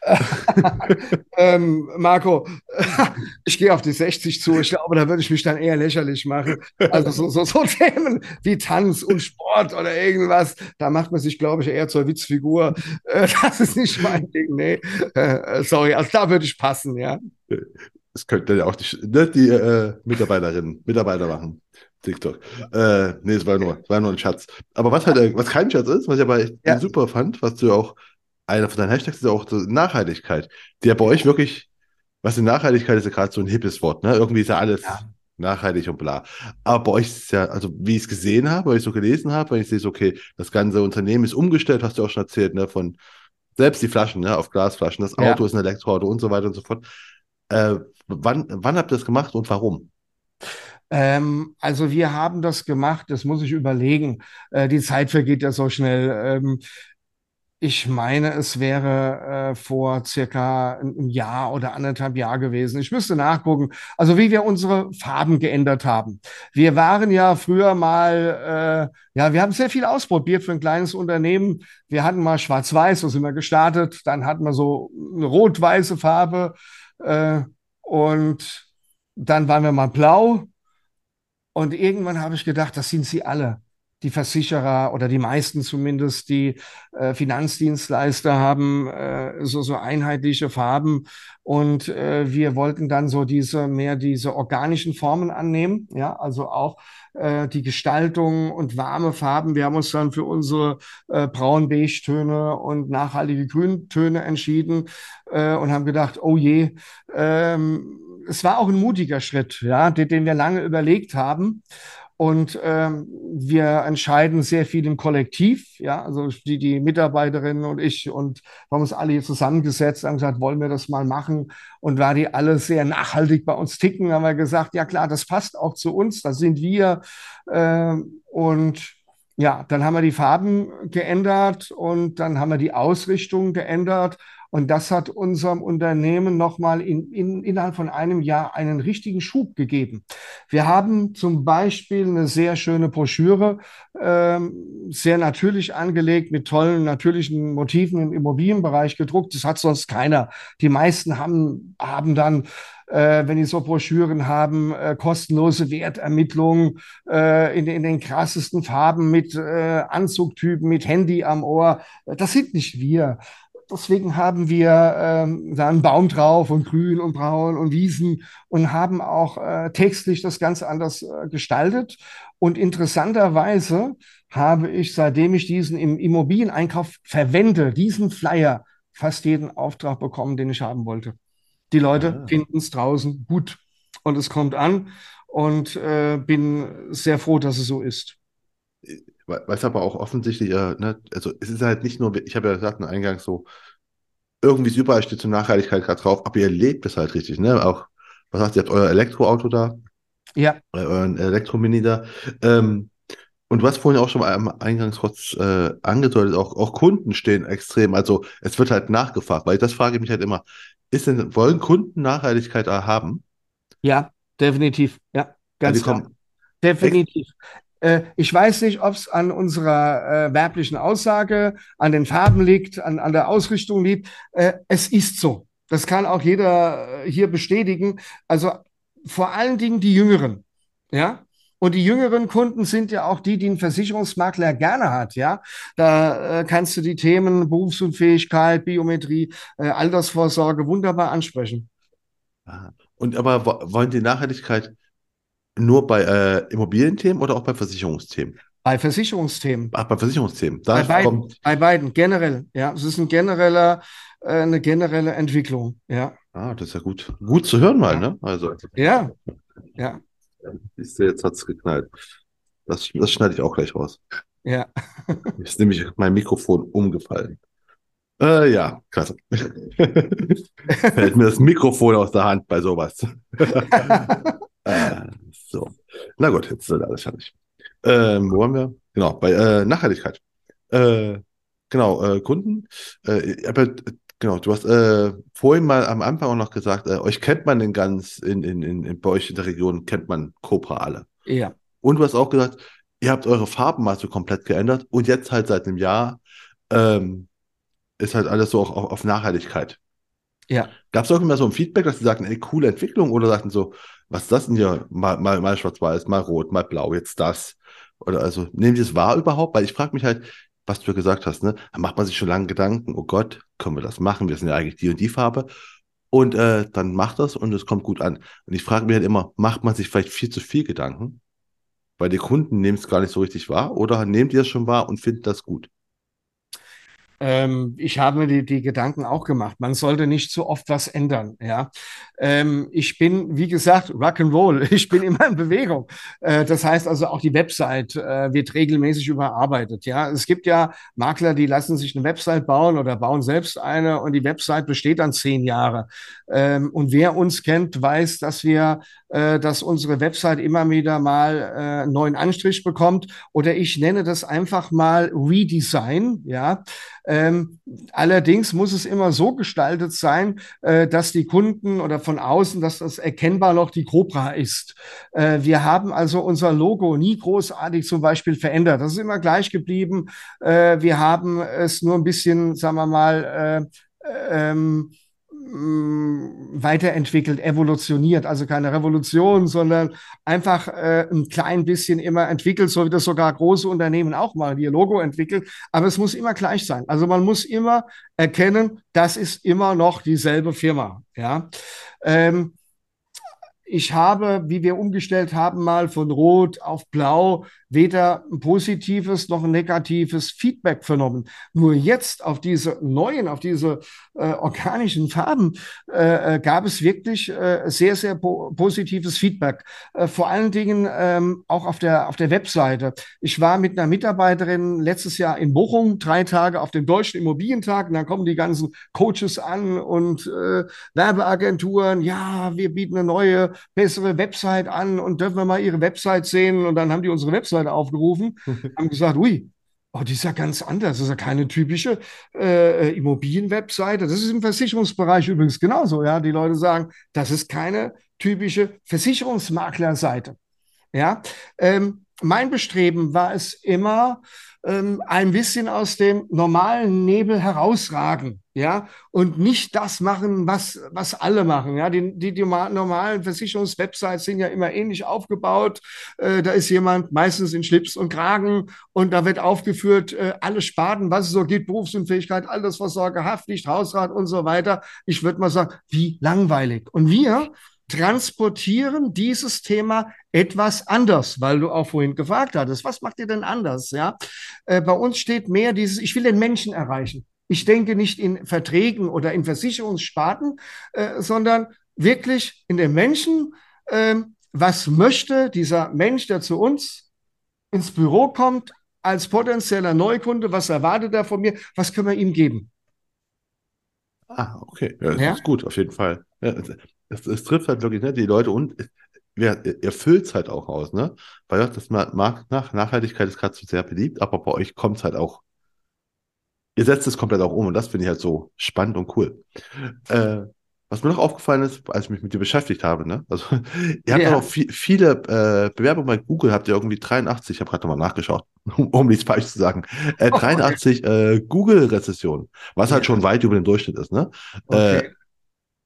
[LAUGHS] Ähm, Marco, [LAUGHS] ich gehe auf die 60 zu. Ich glaube, da würde ich mich dann eher lächerlich machen. Also so, so, so [LAUGHS] Themen wie Tanz und Sport oder irgendwas, da macht man sich, glaube ich, eher zur Witzfigur. Äh, das ist nicht mein Ding, nee. Äh, sorry, also da würde ich passen, ja. Das könnte ja auch die, ne, die äh, Mitarbeiterinnen, Mitarbeiter machen. TikTok. Äh, nee, es war nur, es war nur ein Schatz. Aber was halt, äh, was kein Schatz ist, was ich aber Ja, super fand, was du auch, einer von deinen Hashtags ist ja auch so Nachhaltigkeit, die ja bei euch wirklich, was die Nachhaltigkeit ist ja gerade so ein hippes Wort, ne? Irgendwie ist ja alles ja, nachhaltig und bla. Aber bei euch ist es ja, also wie ich es gesehen habe, weil ich so gelesen habe, weil ich sehe, okay, das ganze Unternehmen ist umgestellt, hast du auch schon erzählt, ne? Von selbst die Flaschen, ne? Auf Glasflaschen, das Auto ja. ist ein Elektroauto und so weiter und so fort. Äh, wann, wann habt ihr das gemacht und warum? Ähm, also wir haben das gemacht, das muss ich überlegen. Äh, die Zeit vergeht ja so schnell. Ähm, Ich meine, es wäre äh, vor circa einem Jahr oder anderthalb Jahr gewesen. Ich müsste nachgucken. Also wie wir unsere Farben geändert haben. Wir waren ja früher mal, äh, ja, wir haben sehr viel ausprobiert für ein kleines Unternehmen. Wir hatten mal Schwarz-Weiß, so sind wir gestartet. Dann hatten wir so eine rot-weiße Farbe äh, und dann waren wir mal blau. Und irgendwann habe ich gedacht, das sind sie alle. Die Versicherer oder die meisten zumindest, die äh, Finanzdienstleister haben äh, so, so einheitliche Farben. Und äh, wir wollten dann so diese mehr diese organischen Formen annehmen. Ja, also auch äh, die Gestaltung und warme Farben. Wir haben uns dann für unsere äh, braun-beige-Töne und nachhaltige Grüntöne entschieden äh, und haben gedacht, oh je, ähm, es war auch ein mutiger Schritt, ja, den, den wir lange überlegt haben. Und ähm, wir entscheiden sehr viel im Kollektiv, ja, also die, die Mitarbeiterinnen und ich und wir haben uns alle hier zusammengesetzt, haben gesagt, wollen wir das mal machen? Und da die alle sehr nachhaltig bei uns ticken, haben wir gesagt, ja klar, das passt auch zu uns, das sind wir. Ähm, und ja, dann haben wir die Farben geändert und dann haben wir die Ausrichtung geändert. Und das hat unserem Unternehmen nochmal in, in, innerhalb von einem Jahr einen richtigen Schub gegeben. Wir haben zum Beispiel eine sehr schöne Broschüre, ähm, sehr natürlich angelegt, mit tollen natürlichen Motiven im Immobilienbereich gedruckt. Das hat sonst keiner. Die meisten haben, haben dann äh, wenn die so Broschüren haben, äh, kostenlose Wertermittlungen äh, in, in den krassesten Farben mit äh, Anzugtypen, mit Handy am Ohr. Das sind nicht wir deswegen haben wir ähm, da einen Baum drauf und grün und braun und Wiesen und haben auch äh, textlich das Ganze anders äh, gestaltet. Und interessanterweise habe ich, seitdem ich diesen im Immobilieneinkauf verwende, diesen Flyer fast jeden Auftrag bekommen, den ich haben wollte. Die Leute Ah. finden es draußen gut und es kommt an und äh, bin sehr froh, dass es so ist. Weiß aber auch offensichtlich, äh, ne, also es ist halt nicht nur, ich habe ja gesagt, im Eingang so, irgendwie ist überall steht so Nachhaltigkeit gerade drauf, aber ihr lebt es halt richtig, ne? Auch, was sagt ihr, habt euer Elektroauto da, Ja, äh, euren Elektromini da. Ähm, Und du hast vorhin auch schon mal am Eingangs kurz äh, angedeutet, auch, auch Kunden stehen extrem. Also es wird halt nachgefragt, weil das frage ich mich halt immer. Ist denn, wollen Kunden Nachhaltigkeit haben? Ja, definitiv. Ja, ganz klar. Definitiv. Äh, ich weiß nicht, ob es an unserer äh, werblichen Aussage, an den Farben liegt, an, an der Ausrichtung liegt. Äh, es ist so. Das kann auch jeder äh, hier bestätigen. Also vor allen Dingen die Jüngeren. Ja, und die jüngeren Kunden sind ja auch die, die ein Versicherungsmakler gerne hat, ja. Da äh, kannst du die Themen Berufsunfähigkeit, Biometrie, äh, Altersvorsorge wunderbar ansprechen. Und aber wollen die Nachhaltigkeit nur bei äh, Immobilienthemen oder auch bei Versicherungsthemen? Bei Versicherungsthemen. Ach, bei Versicherungsthemen. Da bei beiden, kommt... bei beiden, generell. Ja, es ist ein genereller, äh, eine generelle Entwicklung. Ja. Ah, das ist ja gut. Gut zu hören mal, ne? Also. Ja, ja. Siehst du, jetzt hat es geknallt. Das, das schneide ich auch gleich raus. Ja. [LAUGHS] Ist nämlich mein Mikrofon umgefallen. Äh, ja, klasse. [LAUGHS] Fällt mir das Mikrofon aus der Hand bei sowas. [LAUGHS] äh, so. Na gut, jetzt ist alles fertig. Ähm, wo haben wir? Genau, bei äh, Nachhaltigkeit. Äh, genau, äh, Kunden. Äh, aber Genau, du hast vorhin mal am Anfang auch noch gesagt, euch kennt man in ganz, in, in, in, bei euch in der Region kennt man Cobra alle. Ja. Und du hast auch gesagt, ihr habt eure Farben mal so komplett geändert und jetzt halt seit einem Jahr ähm, ist halt alles so auch auf, auf Nachhaltigkeit. Ja. Gab es auch immer so ein Feedback, dass sie sagten, ey, coole Entwicklung oder sagten so, was ist das denn hier? Mal, mal, mal schwarz-weiß, mal rot, mal blau, jetzt das. Oder also, nehmen die es wahr überhaupt? Weil ich frage mich halt, was du gesagt hast, ne? Da macht man sich schon lange Gedanken, oh Gott, können wir das machen? Wir sind ja eigentlich die und die Farbe. Und äh, dann macht das und es kommt gut an. Und ich frage mich halt immer, macht man sich vielleicht viel zu viel Gedanken? Weil die Kunden nehmen es gar nicht so richtig wahr oder nehmt ihr es schon wahr und findet das gut? Ähm, ich habe mir die, die Gedanken auch gemacht. Man sollte nicht so oft was ändern. Ja, ähm, ich bin, wie gesagt, Rock'n'Roll. [LAUGHS] Ich bin immer in Bewegung. Äh, das heißt also auch die Website äh, wird regelmäßig überarbeitet. Ja, es gibt ja Makler, die lassen sich eine Website bauen oder bauen selbst eine und die Website besteht dann zehn Jahre. Ähm, und wer uns kennt, weiß, dass wir, dass unsere Website immer wieder mal äh, einen neuen Anstrich bekommt oder ich nenne das einfach mal Redesign. Ja. Ähm, allerdings muss es immer so gestaltet sein, äh, dass die Kunden oder von außen, dass das erkennbar noch die Cobra ist. Äh, wir haben also unser Logo nie großartig zum Beispiel verändert. Das ist immer gleich geblieben. Äh, wir haben es nur ein bisschen, sagen wir mal, äh, ähm, weiterentwickelt, evolutioniert, also keine Revolution, sondern einfach äh, ein klein bisschen immer entwickelt, so wie das sogar große Unternehmen auch mal ihr Logo entwickelt. Aber es muss immer gleich sein. Also man muss immer erkennen, das ist immer noch dieselbe Firma. Ja. Ähm, ich habe, wie wir umgestellt haben, mal von Rot auf Blau weder ein positives noch ein negatives Feedback vernommen. Nur jetzt auf diese neuen, auf diese äh, organischen Farben äh, äh, gab es wirklich äh, sehr, sehr po positives Feedback. Äh, vor allen Dingen ähm, auch auf der, auf der Webseite. Ich war mit einer Mitarbeiterin letztes Jahr in Bochum, drei Tage auf dem Deutschen Immobilientag und dann kommen die ganzen Coaches an und äh, Werbeagenturen. Ja, wir bieten eine neue, bessere Website an und dürfen wir mal ihre Website sehen und dann haben die unsere Website Webseite aufgerufen, [LAUGHS] haben gesagt, ui, oh, die ist ja ganz anders. Das ist ja keine typische äh, Immobilienwebseite. Das ist im Versicherungsbereich übrigens genauso. Ja, die Leute sagen, das ist keine typische Versicherungsmaklerseite. Ja, ähm, mein Bestreben war es immer, ähm, ein bisschen aus dem normalen Nebel herausragen, ja, und nicht das machen, was, was alle machen, ja. Die, die, die normalen Versicherungswebsites sind ja immer ähnlich aufgebaut. Äh, da ist jemand meistens in Schlips und Kragen und da wird aufgeführt, äh, alle Sparten, was es so gibt, Berufsunfähigkeit, Altersvorsorge, Haftpflicht, Hausrat und so weiter. Ich würde mal sagen, wie langweilig. Und wir transportieren dieses Thema etwas anders, weil du auch vorhin gefragt hattest, was macht ihr denn anders? Ja, äh, bei uns steht mehr dieses, ich will den Menschen erreichen. Ich denke nicht in Verträgen oder in Versicherungssparten, äh, sondern wirklich in den Menschen. Äh, was möchte dieser Mensch, der zu uns ins Büro kommt, als potenzieller Neukunde? Was erwartet er von mir? Was können wir ihm geben? Ah, okay. Ja, das ja? ist gut, auf jeden Fall. Ja, es, es, trifft halt wirklich ne, die Leute und ja, ihr, füllt es halt auch aus, ne? Weil das mag, nach, Nachhaltigkeit ist gerade so sehr beliebt, aber bei euch kommt es halt auch, ihr setzt es komplett auch um und das finde ich halt so spannend und cool. Äh, was mir noch aufgefallen ist, als ich mich mit dir beschäftigt habe, ne? Also, [LAUGHS] ihr habt ja. auch viel, viele äh, Bewerbungen bei Google, habt ihr irgendwie 83, ich habe gerade nochmal nachgeschaut, [LAUGHS] um, um nichts falsch zu sagen, äh, 83 okay. äh, Google-Rezessionen, was halt ja. schon weit über den Durchschnitt ist, ne? Okay.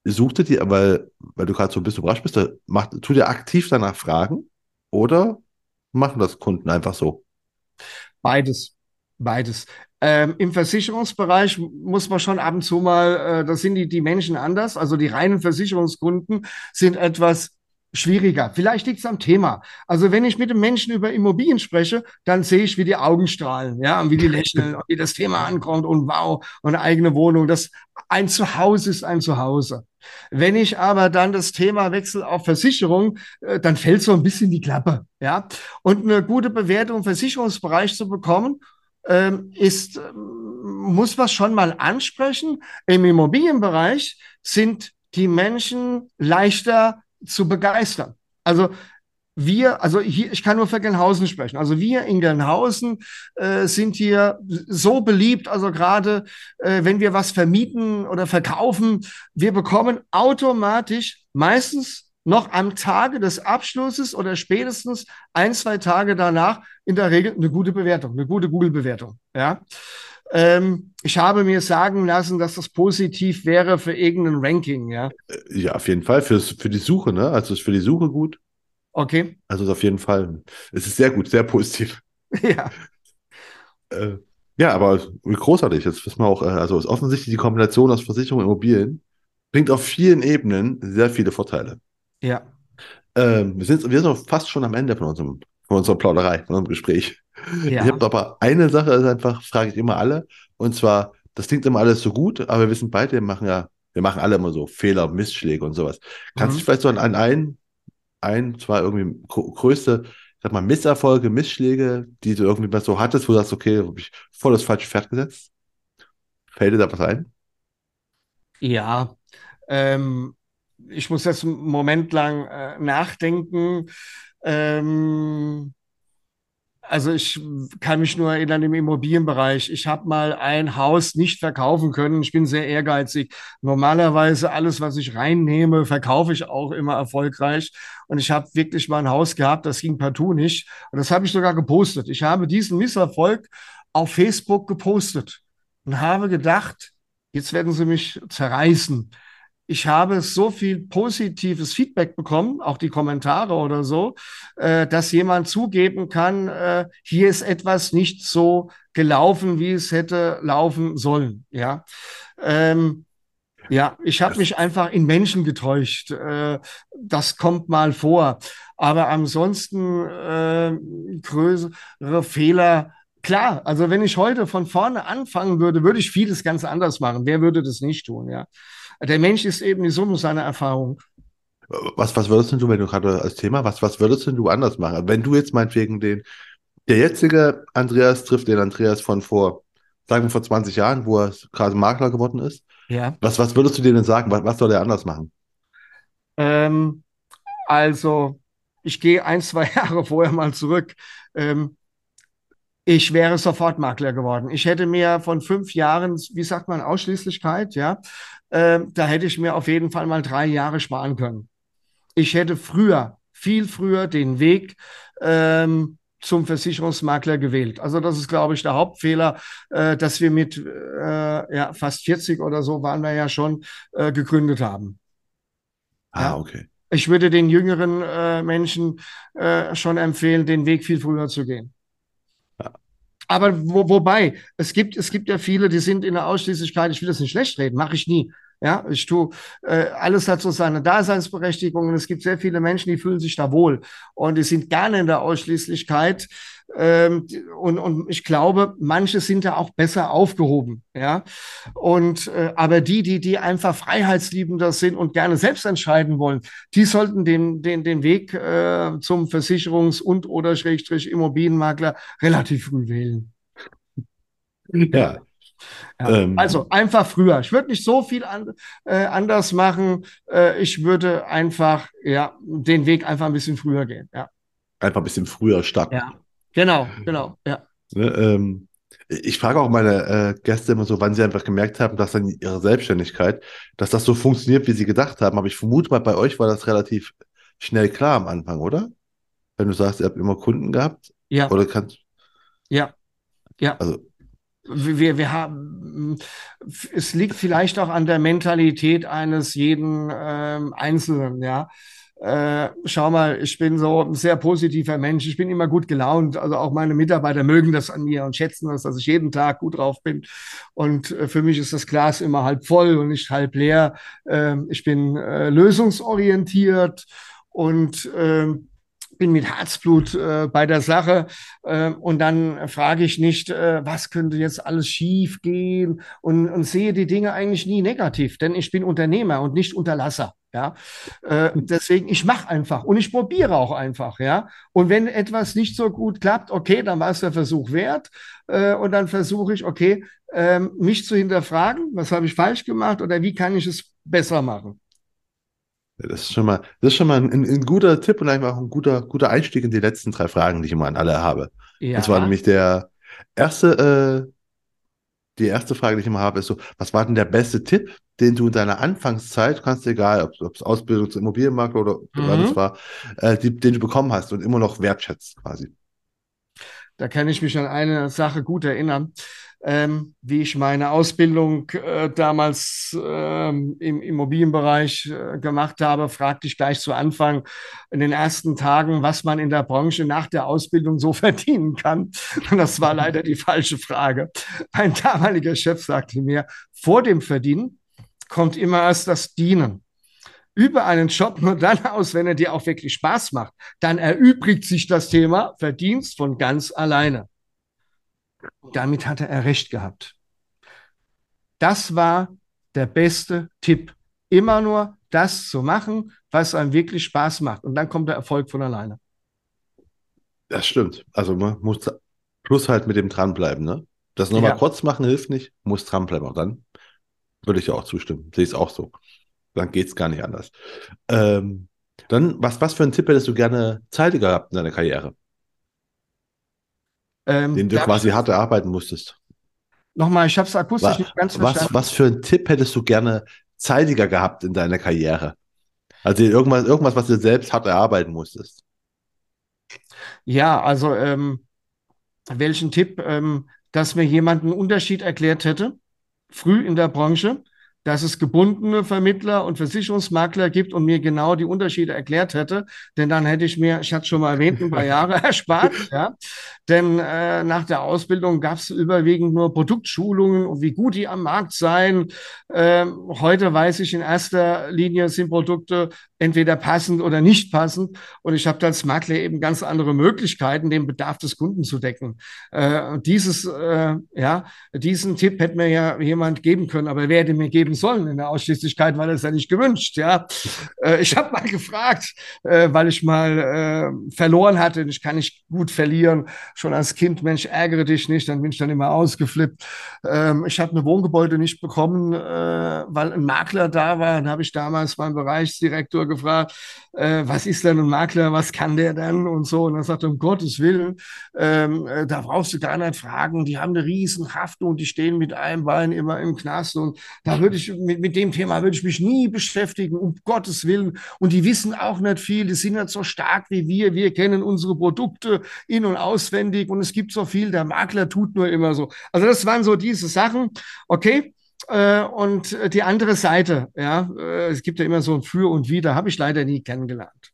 Suchtet ihr, weil, weil du gerade so ein bisschen überrascht bist, macht, tut ihr aktiv danach fragen oder machen das Kunden einfach so? Beides. Beides. Ähm, Im Versicherungsbereich muss man schon ab und zu mal, äh, da sind die, die Menschen anders. Also die reinen Versicherungskunden sind etwas schwieriger. Vielleicht liegt es am Thema. Also wenn ich mit einem Menschen über Immobilien spreche, dann sehe ich, wie die Augen strahlen, ja, und wie die lächeln, [LAUGHS] und wie das Thema ankommt und wow, und eine eigene Wohnung. Das ein Zuhause ist ein Zuhause. Wenn ich aber dann das Thema wechsle auf Versicherung, äh, dann fällt so ein bisschen die Klappe, ja. Und eine gute Bewertung im Versicherungsbereich zu bekommen, ähm, ist, ähm, muss man schon mal ansprechen. Im Immobilienbereich sind die Menschen leichter zu begeistern. Also wir, also hier, ich kann nur für Gelnhausen sprechen. Also wir in Gelnhausen äh, sind hier so beliebt, also gerade äh, wenn wir was vermieten oder verkaufen, wir bekommen automatisch meistens noch am Tage des Abschlusses oder spätestens ein, zwei Tage danach in der Regel eine gute Bewertung, eine gute Google-Bewertung. Ja. Ähm, ich habe mir sagen lassen, dass das positiv wäre für irgendein Ranking, ja. Äh, ja, auf jeden Fall. Für, für die Suche, ne? Also ist für die Suche gut. Okay. Also ist auf jeden Fall. Es ist sehr gut, sehr positiv. [LAUGHS] Ja. Äh, ja, aber großartig. Jetzt wissen wir auch, äh, also ist offensichtlich die Kombination aus Versicherung und Immobilien bringt auf vielen Ebenen sehr viele Vorteile. Ja. Ähm, wir, sind, wir sind auch fast schon am Ende von unserem, von unserer Plauderei, von unserem Gespräch. Ja. Ich habe aber eine Sache, ist einfach, frage ich immer alle, und zwar, das klingt immer alles so gut, aber wir wissen beide, wir machen ja, wir machen alle immer so Fehler, Missschläge und sowas. Kannst du mhm. vielleicht so an, an ein, ein, zwei irgendwie größte, ich sag mal, Misserfolge, Missschläge, die du irgendwie mal so hattest, wo du sagst, okay, habe ich voll das falsche Pferd gesetzt? Fällt dir da was ein? Ja, ähm, ich muss jetzt einen Moment lang äh, nachdenken. Ähm, also ich kann mich nur erinnern im Immobilienbereich. Ich habe mal ein Haus nicht verkaufen können. Ich bin sehr ehrgeizig. Normalerweise alles, was ich reinnehme, verkaufe ich auch immer erfolgreich. Und ich habe wirklich mal ein Haus gehabt, das ging partout nicht. Und das habe ich sogar gepostet. Ich habe diesen Misserfolg auf Facebook gepostet und habe gedacht, jetzt werden sie mich zerreißen ich habe so viel positives Feedback bekommen, auch die Kommentare oder so, äh, dass jemand zugeben kann, äh, hier ist etwas nicht so gelaufen, wie es hätte laufen sollen. Ja. Ähm, ja, ich habe mich einfach in Menschen getäuscht. Äh, das kommt mal vor. Aber ansonsten äh, größere Fehler. Klar, also wenn ich heute von vorne anfangen würde, würde ich vieles ganz anders machen. Wer würde das nicht tun, ja? Der Mensch ist eben die Summe seiner Erfahrung. Was, was würdest du, wenn du gerade als Thema, was, was würdest du anders machen? Wenn du jetzt meinetwegen den, der jetzige Andreas trifft den Andreas von vor, sagen wir vor 20 Jahren, wo er gerade Makler geworden ist. Ja. Was, was würdest du denen sagen? Was, was soll er anders machen? Ähm, also, ich gehe ein, zwei [LAUGHS] Jahre vorher mal zurück. Ähm, ich wäre sofort Makler geworden. Ich hätte mir von fünf Jahren, wie sagt man, Ausschließlichkeit, ja, äh, da hätte ich mir auf jeden Fall mal drei Jahre sparen können. Ich hätte früher, viel früher den Weg ähm, zum Versicherungsmakler gewählt. Also das ist, glaube ich, der Hauptfehler, äh, dass wir mit äh, ja, fast 40 oder so waren wir ja schon äh, gegründet haben. Ah, okay. Ich würde den jüngeren äh, Menschen äh, schon empfehlen, den Weg viel früher zu gehen. Aber wo, wobei, es gibt, es gibt ja viele, die sind in der Ausschließlichkeit, ich will das nicht schlecht reden, mache ich nie. Ja, ich tue, äh, alles hat so seine Daseinsberechtigung und es gibt sehr viele Menschen, die fühlen sich da wohl und die sind gerne in der Ausschließlichkeit. Ähm, und, und ich glaube, manche sind da auch besser aufgehoben, ja. Und äh, aber die, die, die einfach freiheitsliebender sind und gerne selbst entscheiden wollen, die sollten den, den, den Weg äh, zum Versicherungs- und oder Schrägstrich Immobilienmakler relativ früh wählen. Ja, Ja, ähm, also einfach früher. Ich würde nicht so viel an, äh, anders machen. Äh, ich würde einfach ja, den Weg einfach ein bisschen früher gehen. Ja. Einfach ein bisschen früher starten. Ja, genau, genau. Ja. Ne, ähm, ich frage auch meine äh, Gäste immer so, wann sie einfach gemerkt haben, dass dann ihre Selbstständigkeit, dass das so funktioniert, wie sie gedacht haben. Aber ich vermute mal, bei euch war das relativ schnell klar am Anfang, oder? Wenn du sagst, ihr habt immer Kunden gehabt. Ja. Oder kannst. Ja. Ja. Also. Wir, wir haben, es liegt vielleicht auch an der Mentalität eines jeden ähm, Einzelnen, ja äh, schau mal, ich bin so ein sehr positiver Mensch, ich bin immer gut gelaunt. Also auch meine Mitarbeiter mögen das an mir und schätzen das, dass ich jeden Tag gut drauf bin. Und äh, für mich ist das Glas immer halb voll und nicht halb leer. Äh, ich bin äh, lösungsorientiert und ähm, bin mit Herzblut äh, bei der Sache äh, und dann frage ich nicht, äh, was könnte jetzt alles schief gehen und, und sehe die Dinge eigentlich nie negativ, denn ich bin Unternehmer und nicht Unterlasser. Ja, äh, deswegen, ich mache einfach und ich probiere auch einfach, ja. Und wenn etwas nicht so gut klappt, okay, dann war es der Versuch wert. Äh, und dann versuche ich, okay, äh, mich zu hinterfragen, was habe ich falsch gemacht oder wie kann ich es besser machen. Das ist schon mal, das ist schon mal ein, ein, guter Tipp und einfach ein guter, guter Einstieg in die letzten drei Fragen, die ich immer an alle habe. Ja. Und zwar nämlich der erste, äh, die erste Frage, die ich immer habe, ist so, was war denn der beste Tipp, den du in deiner Anfangszeit, kannst egal, ob es Ausbildung zum Immobilienmakler oder mhm. was war, äh, die, den du bekommen hast und immer noch wertschätzt quasi? Da kann ich mich an eine Sache gut erinnern ähm, wie ich meine Ausbildung äh, damals ähm, im Immobilienbereich äh, gemacht habe, fragte ich gleich zu Anfang in den ersten Tagen, was man in der Branche nach der Ausbildung so [LAUGHS] verdienen kann. Und das war leider die falsche Frage. Mein damaliger Chef sagte mir, vor dem Verdienen kommt immer erst das Dienen übe einen Job nur dann aus, wenn er dir auch wirklich Spaß macht. Dann erübrigt sich das Thema Verdienst von ganz alleine. Damit hatte er recht gehabt. Das war der beste Tipp. Immer nur das zu machen, was einem wirklich Spaß macht. Und dann kommt der Erfolg von alleine. Das stimmt. Also man muss plus halt mit dem dranbleiben. Ne? Das nochmal ja. kurz machen hilft nicht, muss dranbleiben. Auch dann würde ich auch zustimmen. Sehe ich es auch so. Dann geht es gar nicht anders. Ähm, dann, was, was für einen Tipp hättest du gerne zeitiger gehabt in deiner Karriere? Ähm, den du quasi hart erarbeiten musstest. Nochmal, ich habe es akustisch was, nicht ganz verstanden. Was, was für einen Tipp hättest du gerne zeitiger gehabt in deiner Karriere? Also irgendwas, irgendwas was du selbst hart erarbeiten musstest. Ja, also ähm, welchen Tipp, ähm, dass mir jemand einen Unterschied erklärt hätte, früh in der Branche, dass es gebundene Vermittler und Versicherungsmakler gibt und mir genau die Unterschiede erklärt hätte, denn dann hätte ich mir, ich hatte schon mal erwähnt, ein paar [LAUGHS] Jahre erspart, ja. Denn äh, nach der Ausbildung gab es überwiegend nur Produktschulungen und wie gut die am Markt seien. Ähm, heute weiß ich in erster Linie sind Produkte entweder passend oder nicht passend. Und ich habe als Makler eben ganz andere Möglichkeiten, den Bedarf des Kunden zu decken. Äh, dieses, äh, ja, diesen Tipp hätte mir ja jemand geben können, aber wer hätte mir geben sollen in der Ausschließlichkeit, weil er es ja nicht gewünscht. Ja, äh, ich habe mal gefragt, äh, weil ich mal äh, verloren hatte. Ich kann nicht gut verlieren. Schon als Kind, Mensch, ärgere dich nicht. Dann bin ich dann immer ausgeflippt. Ähm, ich habe eine Wohngebäude nicht bekommen, äh, weil ein Makler da war. Dann habe ich damals meinen Bereichsdirektor gefragt, äh, was ist denn ein Makler, was kann der denn und so. Und er sagte, um Gottes Willen, ähm, äh, da brauchst du gar nicht fragen, die haben eine riesen Haftung, die stehen mit einem Bein immer im Knast. Und da würde ich, mit, mit dem Thema würde ich mich nie beschäftigen, um Gottes Willen. Und die wissen auch nicht viel, die sind nicht so stark wie wir, wir kennen unsere Produkte in- und auswendig. Und es gibt so viel, der Makler tut nur immer so. Also das waren so diese Sachen, okay, äh, und die andere Seite, ja, äh, es gibt ja immer so ein Für und Wider, habe ich leider nie kennengelernt.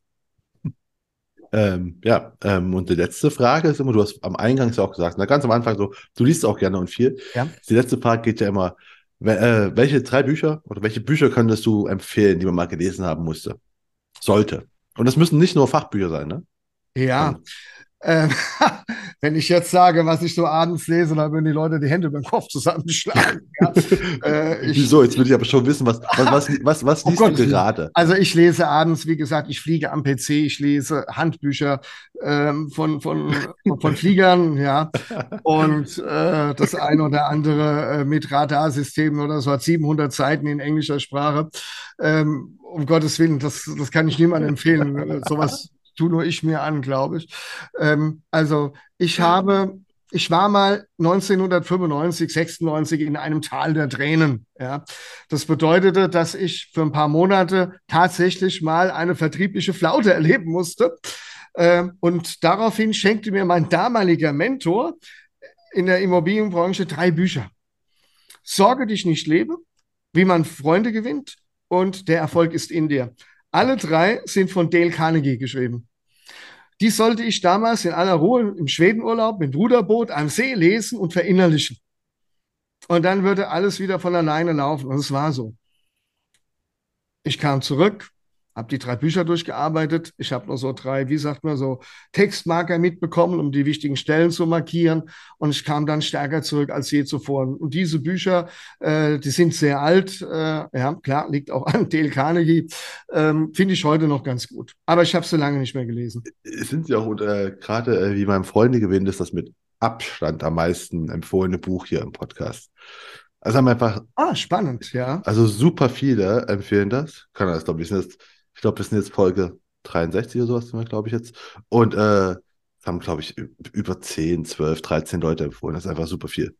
Ähm, ja, ähm, und die letzte Frage ist immer, du hast am Eingang ja auch gesagt, na, ganz am Anfang so, du liest auch gerne und viel. Ja. Die letzte Frage geht ja immer, äh, welche drei Bücher oder welche Bücher könntest du empfehlen, die man mal gelesen haben musste? Sollte. Und das müssen nicht nur Fachbücher sein, ne? Ja. Ähm, [LAUGHS] wenn ich jetzt sage, was ich so abends lese, dann würden die Leute die Hände über den Kopf zusammenschlagen. [LAUGHS] Ja. Äh, ich, Wieso? Jetzt würde ich aber schon wissen, was, was, was, [LAUGHS] was, was liest oh du gerade? Also ich lese abends, wie gesagt, ich fliege am PC, ich lese Handbücher ähm, von, von, von Fliegern, ja. Und äh, das eine oder andere äh, mit Radarsystemen oder so hat 700 Seiten in englischer Sprache. Ähm, um Gottes Willen, das, das kann ich niemandem empfehlen. Sowas tue nur ich mir an, glaube ich. Ähm, also ich habe, ich war mal 1995, 96 in einem Tal der Tränen. Ja, das bedeutete, dass ich für ein paar Monate tatsächlich mal eine vertriebliche Flaute [LAUGHS] erleben musste. Ähm, und daraufhin schenkte mir mein damaliger Mentor in der Immobilienbranche drei Bücher. Sorge dich nicht lebe, wie man Freunde gewinnt und der Erfolg ist in dir. Alle drei sind von Dale Carnegie geschrieben. Die sollte ich damals in aller Ruhe im Schwedenurlaub mit Ruderboot am See lesen und verinnerlichen. Und dann würde alles wieder von alleine laufen. Und es war so. Ich kam zurück, habe die drei Bücher durchgearbeitet. Ich habe noch so drei, wie sagt man so, Textmarker mitbekommen, um die wichtigen Stellen zu markieren. Und ich kam dann stärker zurück als je zuvor. Und diese Bücher, äh, die sind sehr alt. Äh, ja, klar, liegt auch an Dale Carnegie. Ähm, Finde ich heute noch ganz gut. Aber ich habe sie lange nicht mehr gelesen. Es sind ja auch äh, gerade, äh, wie mein Freunde gewinnt, ist das mit Abstand am meisten empfohlene Buch hier im Podcast. Also haben einfach. Ah, spannend, ja. Also super viele empfehlen das. Kann das, glaube ich, jetzt ich glaube, wir sind jetzt Folge 63 oder sowas, glaube ich jetzt. Und äh, haben, glaube ich, über 10, 12, 13 Leute empfohlen. Das ist einfach super viel.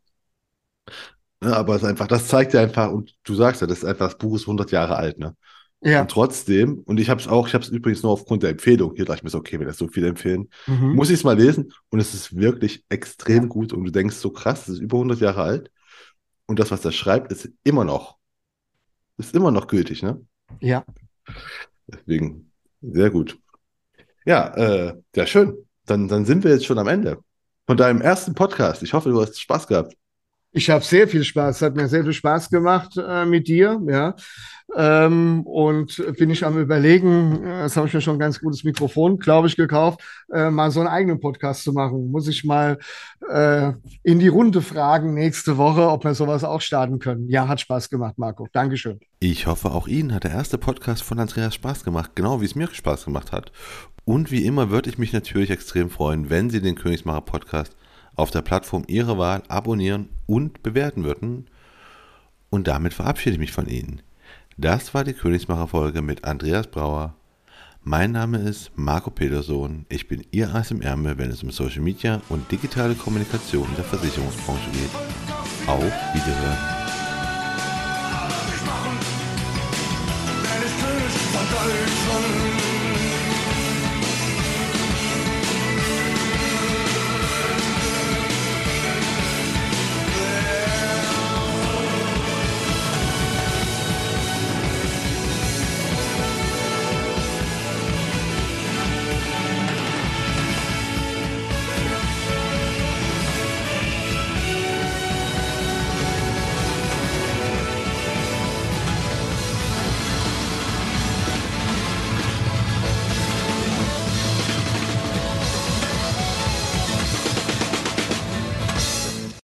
Ne, aber es ist einfach, das zeigt ja einfach, und du sagst ja, das ist einfach, das Buch ist 100 Jahre alt, ne? Ja. Und trotzdem, und ich habe es auch, ich habe es übrigens nur aufgrund der Empfehlung, hier dachte ich mir so, okay, wenn das so viele empfehlen, mhm. muss ich es mal lesen. Und es ist wirklich extrem ja. gut. Und du denkst so krass, es ist über 100 Jahre alt. Und das, was er schreibt, ist immer noch, ist immer noch gültig, ne? Ja. Deswegen, sehr gut. Ja, äh, ja, schön. Dann, dann sind wir jetzt schon am Ende von deinem ersten Podcast. Ich hoffe, du hast Spaß gehabt. Ich habe sehr viel Spaß. Hat mir sehr viel Spaß gemacht äh, mit dir. Ja. Ähm, und bin ich am Überlegen, äh, das habe ich mir schon ein ganz gutes Mikrofon, glaube ich, gekauft, äh, mal so einen eigenen Podcast zu machen. Muss ich mal äh, in die Runde fragen nächste Woche, ob wir sowas auch starten können. Ja, hat Spaß gemacht, Marco. Dankeschön. Ich hoffe, auch Ihnen hat der erste Podcast von Andreas Spaß gemacht, genau wie es mir Spaß gemacht hat. Und wie immer würde ich mich natürlich extrem freuen, wenn Sie den Königsmacher Podcast auf der Plattform Ihrer Wahl abonnieren und bewerten würden. Und damit verabschiede ich mich von Ihnen. Das war die Königsmacher-Folge mit Andreas Brauer. Mein Name ist Marco Petersohn. Ich bin Ihr Ass im Ärmel, wenn es um Social Media und digitale Kommunikation der Versicherungsbranche geht. Auf Wiederhören.